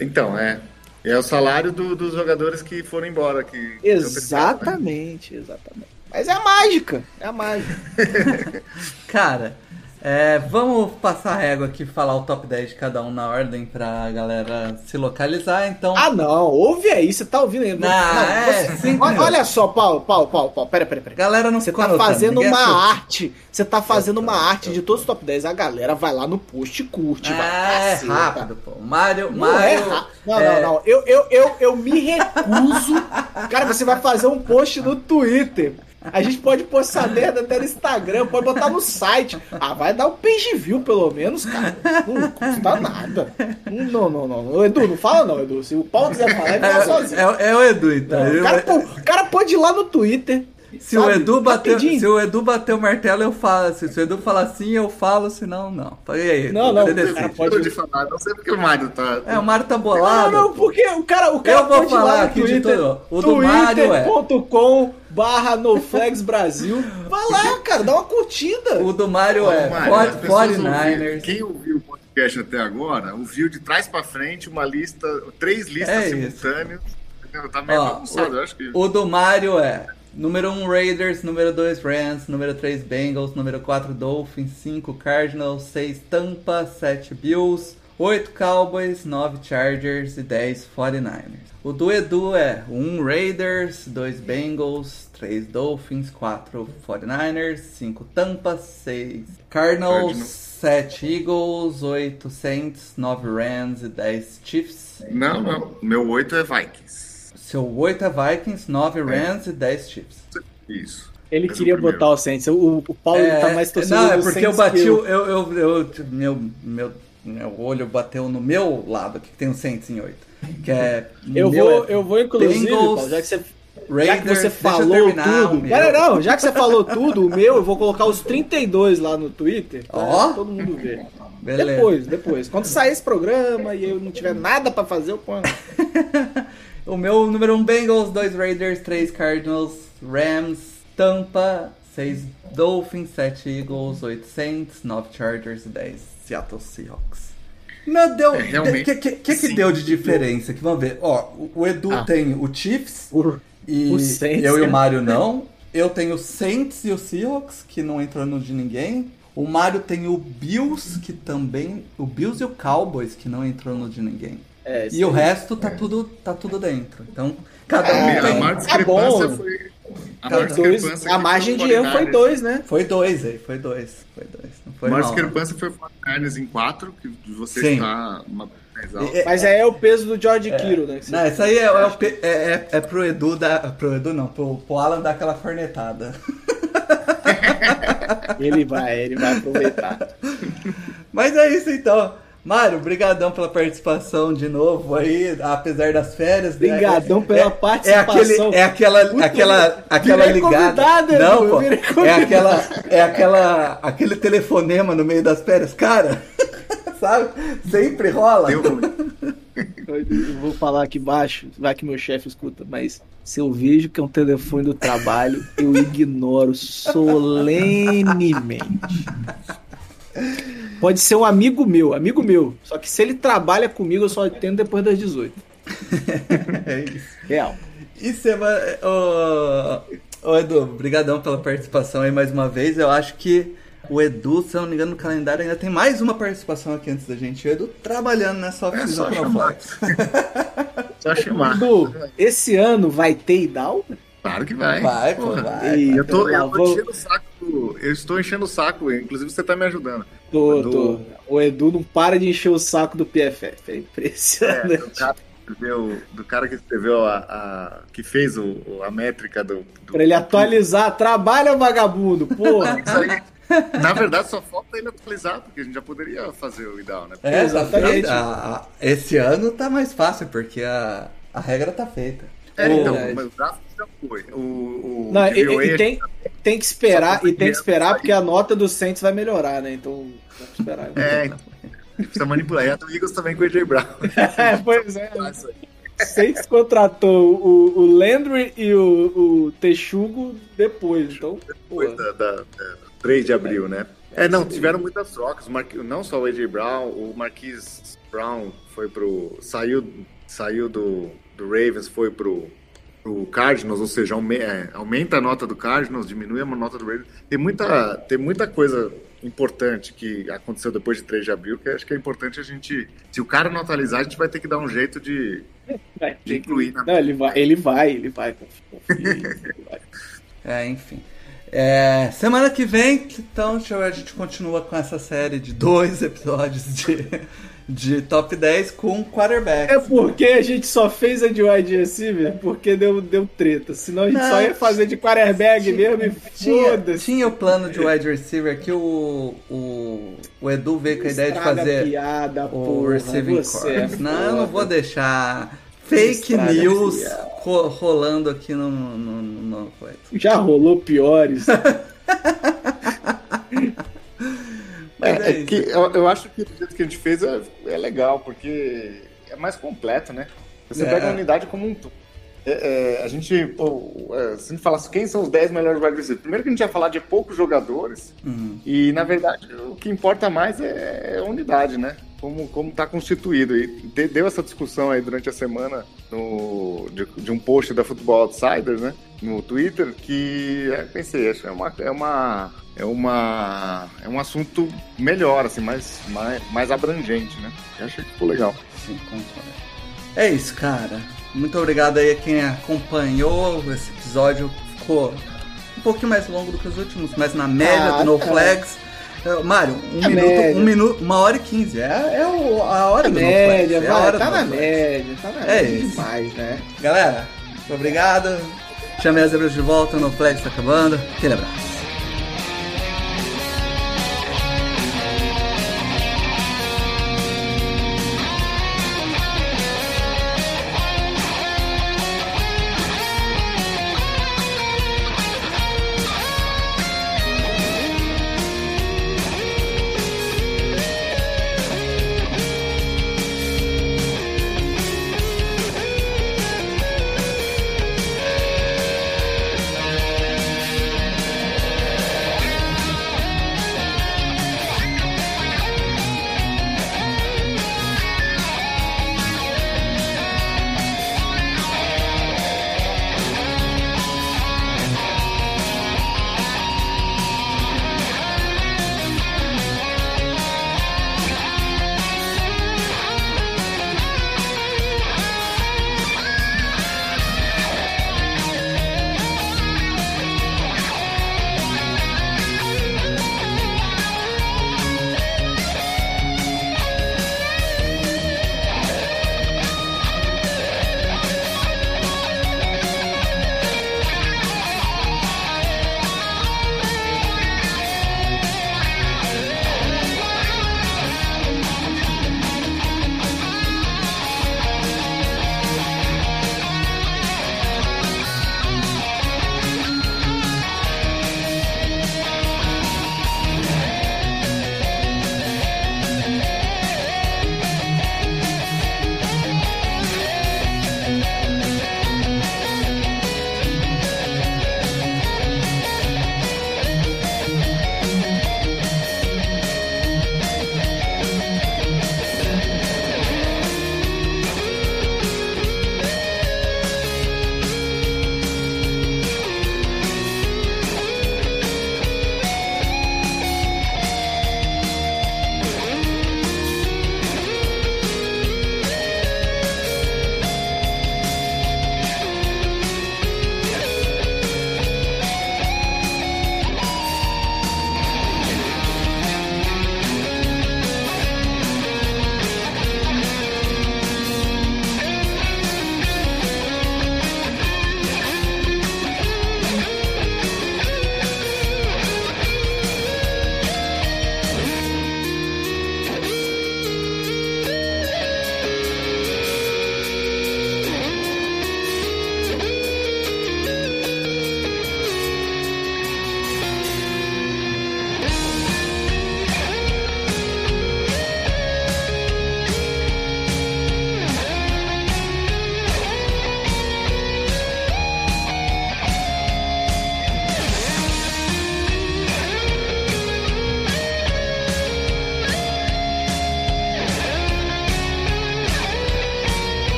Então, é. É o salário do- dos jogadores que foram embora. Que né? Exatamente, exatamente. Mas é a mágica. É a mágica. Cara, é, vamos passar a régua aqui e falar o top 10 de cada um na ordem pra galera se localizar. Então, Ah, não. Ouve aí. Você tá ouvindo aí. Não, é, cinco olha, minutos. olha só, Paulo, Paulo, Paulo, Paulo. Pera, pera, pera. galera não Você tá anotando, fazendo uma arte. Você tá fazendo uma arte de todos os top 10. A galera vai lá no post e curte. vai. É, Caceta. rápido, pô. Mário, Não Mário. é. Não, é, não, não. Eu, eu, eu, eu me recuso. Cara, você vai fazer um post no Twitter. A gente pode postar merda até no Instagram, pode botar no site. Ah, vai dar um page view pelo menos, cara. Não custa nada. Não, não, não. não. Edu, não fala não, Edu. Se o Paulo quiser falar, ele fala sozinho. É, é, é o Edu, então. Não, o, cara, pô, o cara pode ir lá no Twitter. Se, o Edu bater, rapidinho. se o Edu bater o martelo, eu falo. Se, se o Edu falar sim, eu falo, senão não. E aí, Não, não, o cara decide. pode- Pode falar, não sei porque o Mário tá. É, o Mário tá Não, bolado. não, porque o cara, o cara Eu vou falar no aqui de tudo. O do Mário é- twitter.com barra NoFlags Brasil. Vai lá, cara, dá uma curtida. O do Mário Ô, é Mário, as pessoas 49ers. ouviram- Quem ouviu o podcast até agora, ouviu de trás pra frente uma lista, três listas É isso. simultâneas. Tá meio Ó, bagunçado, eu acho que. O do Mário é número 1 Raiders, número 2 Rams, número 3 Bengals, número 4 Dolphins, 5 Cardinals, 6 Tampa, 7 Bills, 8 Cowboys, 9 Chargers. E 10 49ers. O do Edu é 1 Raiders, 2 Bengals, 3 Dolphins, 4 49ers, 5 Tampa, 6 Cardinals, Cardinals. 7 Eagles, 8 Saints, 9 Rams. E 10 Chiefs. Não, não. Meu 8 é Vikings. Seu 8 é Vikings, 9 Rams e 10 Chiefs. Isso. Ele é queria o botar o Saints. O, o Paulo ele tá mais torcedor Não, é porque eu bati que o. Eu, eu, eu- meu, meu, meu olho bateu no meu lado aqui, que tem um Saints em 8. Que é. Eu vou, é eu vou inclusive, Bengals, Paulo, já que você, já que Raiders, você eu falou terminar o tudo. meu. Pera, não, já que você falou tudo, o meu, eu vou colocar os 32 lá no Twitter. Pra Ó. todo mundo ver. Beleza. Depois, depois. Quando sair esse programa e eu não tiver nada pra fazer, eu ponho. O meu número 1 Bengals, 2 Raiders, 3 Cardinals, Rams, Tampa, 6 Dolphins, 7 Eagles, 8 Saints, 9 Chargers e 10 Seattle Seahawks. Meu Deus, É, o realmente, que, que, que, que deu de diferença? Que vamos ver. Ó, o, o Edu Ah. tem o Chiefs O, e o Saints, eu e o né? Mário não. Eu tenho o Saints e o Seahawks, que não entrou no de ninguém. O Mário tem o Bills, que também. O Bills e o Cowboys, que não entrou no de ninguém. É, E o resto tá tudo, tá tudo dentro. Então, cada A, um a tem. maior discrepância bom. foi. A maior Dois, a margem foi de erro foi 49ers. dois, né? Foi dois aí, foi dois. Foi dois. Não A foi maior mal, não. discrepância foi 49ers em 4, que você Sim. está uma mais alta. É, Mas aí é o peso do George Kittle, né? que você- Não, isso aí é, é, o é, é, é pro Edu dar. Pro Edu não, pro, pro Alan dar aquela cornetada. Ele vai, ele vai aproveitar. Mas é isso então. Mário, brigadão pela participação de novo aí, apesar das férias. né? Brigadão pela é, É, participação. aquele, é aquela, Puta, aquela, aquela virei ligada. Não, pô, virei é aquela, é aquela, aquele telefonema no meio das férias, cara. Sabe? Sempre rola. Ruim. Eu vou falar aqui baixo, vai que meu chefe escuta, mas se eu vejo que é um telefone do trabalho, eu ignoro solenemente. Pode ser um amigo meu, amigo meu. Só que se ele trabalha comigo, eu só atendo depois das 18. É isso. Real. E semana. Ô, ô Edu, brigadão pela participação aí mais uma vez. Eu acho que o Edu, se eu não me engano, no calendário ainda tem mais uma participação aqui antes da gente. O Edu trabalhando nessa É oficina só Pro chamar. Só chamar. Edu, esse ano vai ter Idal? Claro que vai. Vai, pô, vai. Vai. Eu tô, eu tô enchendo o saco. Eu estou enchendo o saco, inclusive você tá me ajudando. Tô, Edu. tô. O Edu não para de encher o saco do PFF. É É, impressionante. do cara que escreveu, do cara que escreveu a, a- que fez o, a métrica do, do Pra ele atualizar. Trabalha, vagabundo, porra. Isso aí, na verdade, só falta ele atualizar, porque a gente já poderia fazer o ideal, né? É, tá Exatamente. A- a- esse ano tá mais fácil, porque a, a regra tá feita. É, Pô, então, verdade. mas o gráfico já foi. O, o Não, e, e tem, tem que esperar, e tem que esperar porque a nota do Saints vai melhorar, né? Então, vamos esperar. É, então, precisa manipular. E a do Eagles também com o AJ Brown. É, pois é. Saints contratou o, o Landry e o, o Texugo depois, então, Depois da, da, da 3 de abril, né? É, não, tiveram muitas trocas. Mar- Não só o AJ Brown, o Marquise Brown foi pro. saiu, saiu do, do Ravens, foi pro, pro Cardinals, ou seja, é, aumenta a nota do Cardinals, diminui a nota do Ravens. Tem muita, tem muita coisa importante que aconteceu depois de 3 de abril, que acho que é importante a gente. Se o cara não atualizar, a gente vai ter que dar um jeito de, de incluir na Não, ele vai, ele vai, ele vai. ele vai. É, enfim. É, semana que vem, então, deixa eu ver, a gente continua com essa série de dois episódios de, de top 10 com quarterback. É porque a gente só fez a de wide receiver porque deu, deu treta. Senão a gente Não, só ia fazer de quarterback tinha- mesmo e Tinha, foda-se. tinha o plano de wide receiver que o, o, o Edu veio com a ideia de fazer piada, o porra, receiving é corps. não, eu não vou deixar fake news rolando aqui no, no, no, no. Já rolou piores. Mas é que eu, eu acho que o jeito que a gente fez é, é legal, porque é mais completo, né? Você É. pega a unidade como um todo. É, é, a gente, pô, é, se a gente falasse quem são os 10 melhores wide receivers, primeiro que a gente ia falar de poucos jogadores, Uhum. e na verdade o que importa mais é, é a unidade, né? Como, como tá constituído. E de- deu essa discussão aí durante a semana no, de, de um post da Futebol Outsiders, né? No Twitter, que é, pensei, acho que é uma, é uma. É uma. É um assunto melhor, assim, mais, mais, mais abrangente, né? Eu achei que ficou legal. Sim, concordo. É isso, cara. Muito obrigado aí a quem acompanhou esse episódio. Ficou um pouquinho mais longo do que os últimos, mas na média Ah, do No tá. Flags. É, Mário, um A minuto, um minuto, uma hora e quinze. É, é o- a hora Tá do média. É a hora tá na média, tá na É média demais, né? Galera, muito obrigado. Chamei as zebras de volta, No Flags tá acabando. Aquele abraço.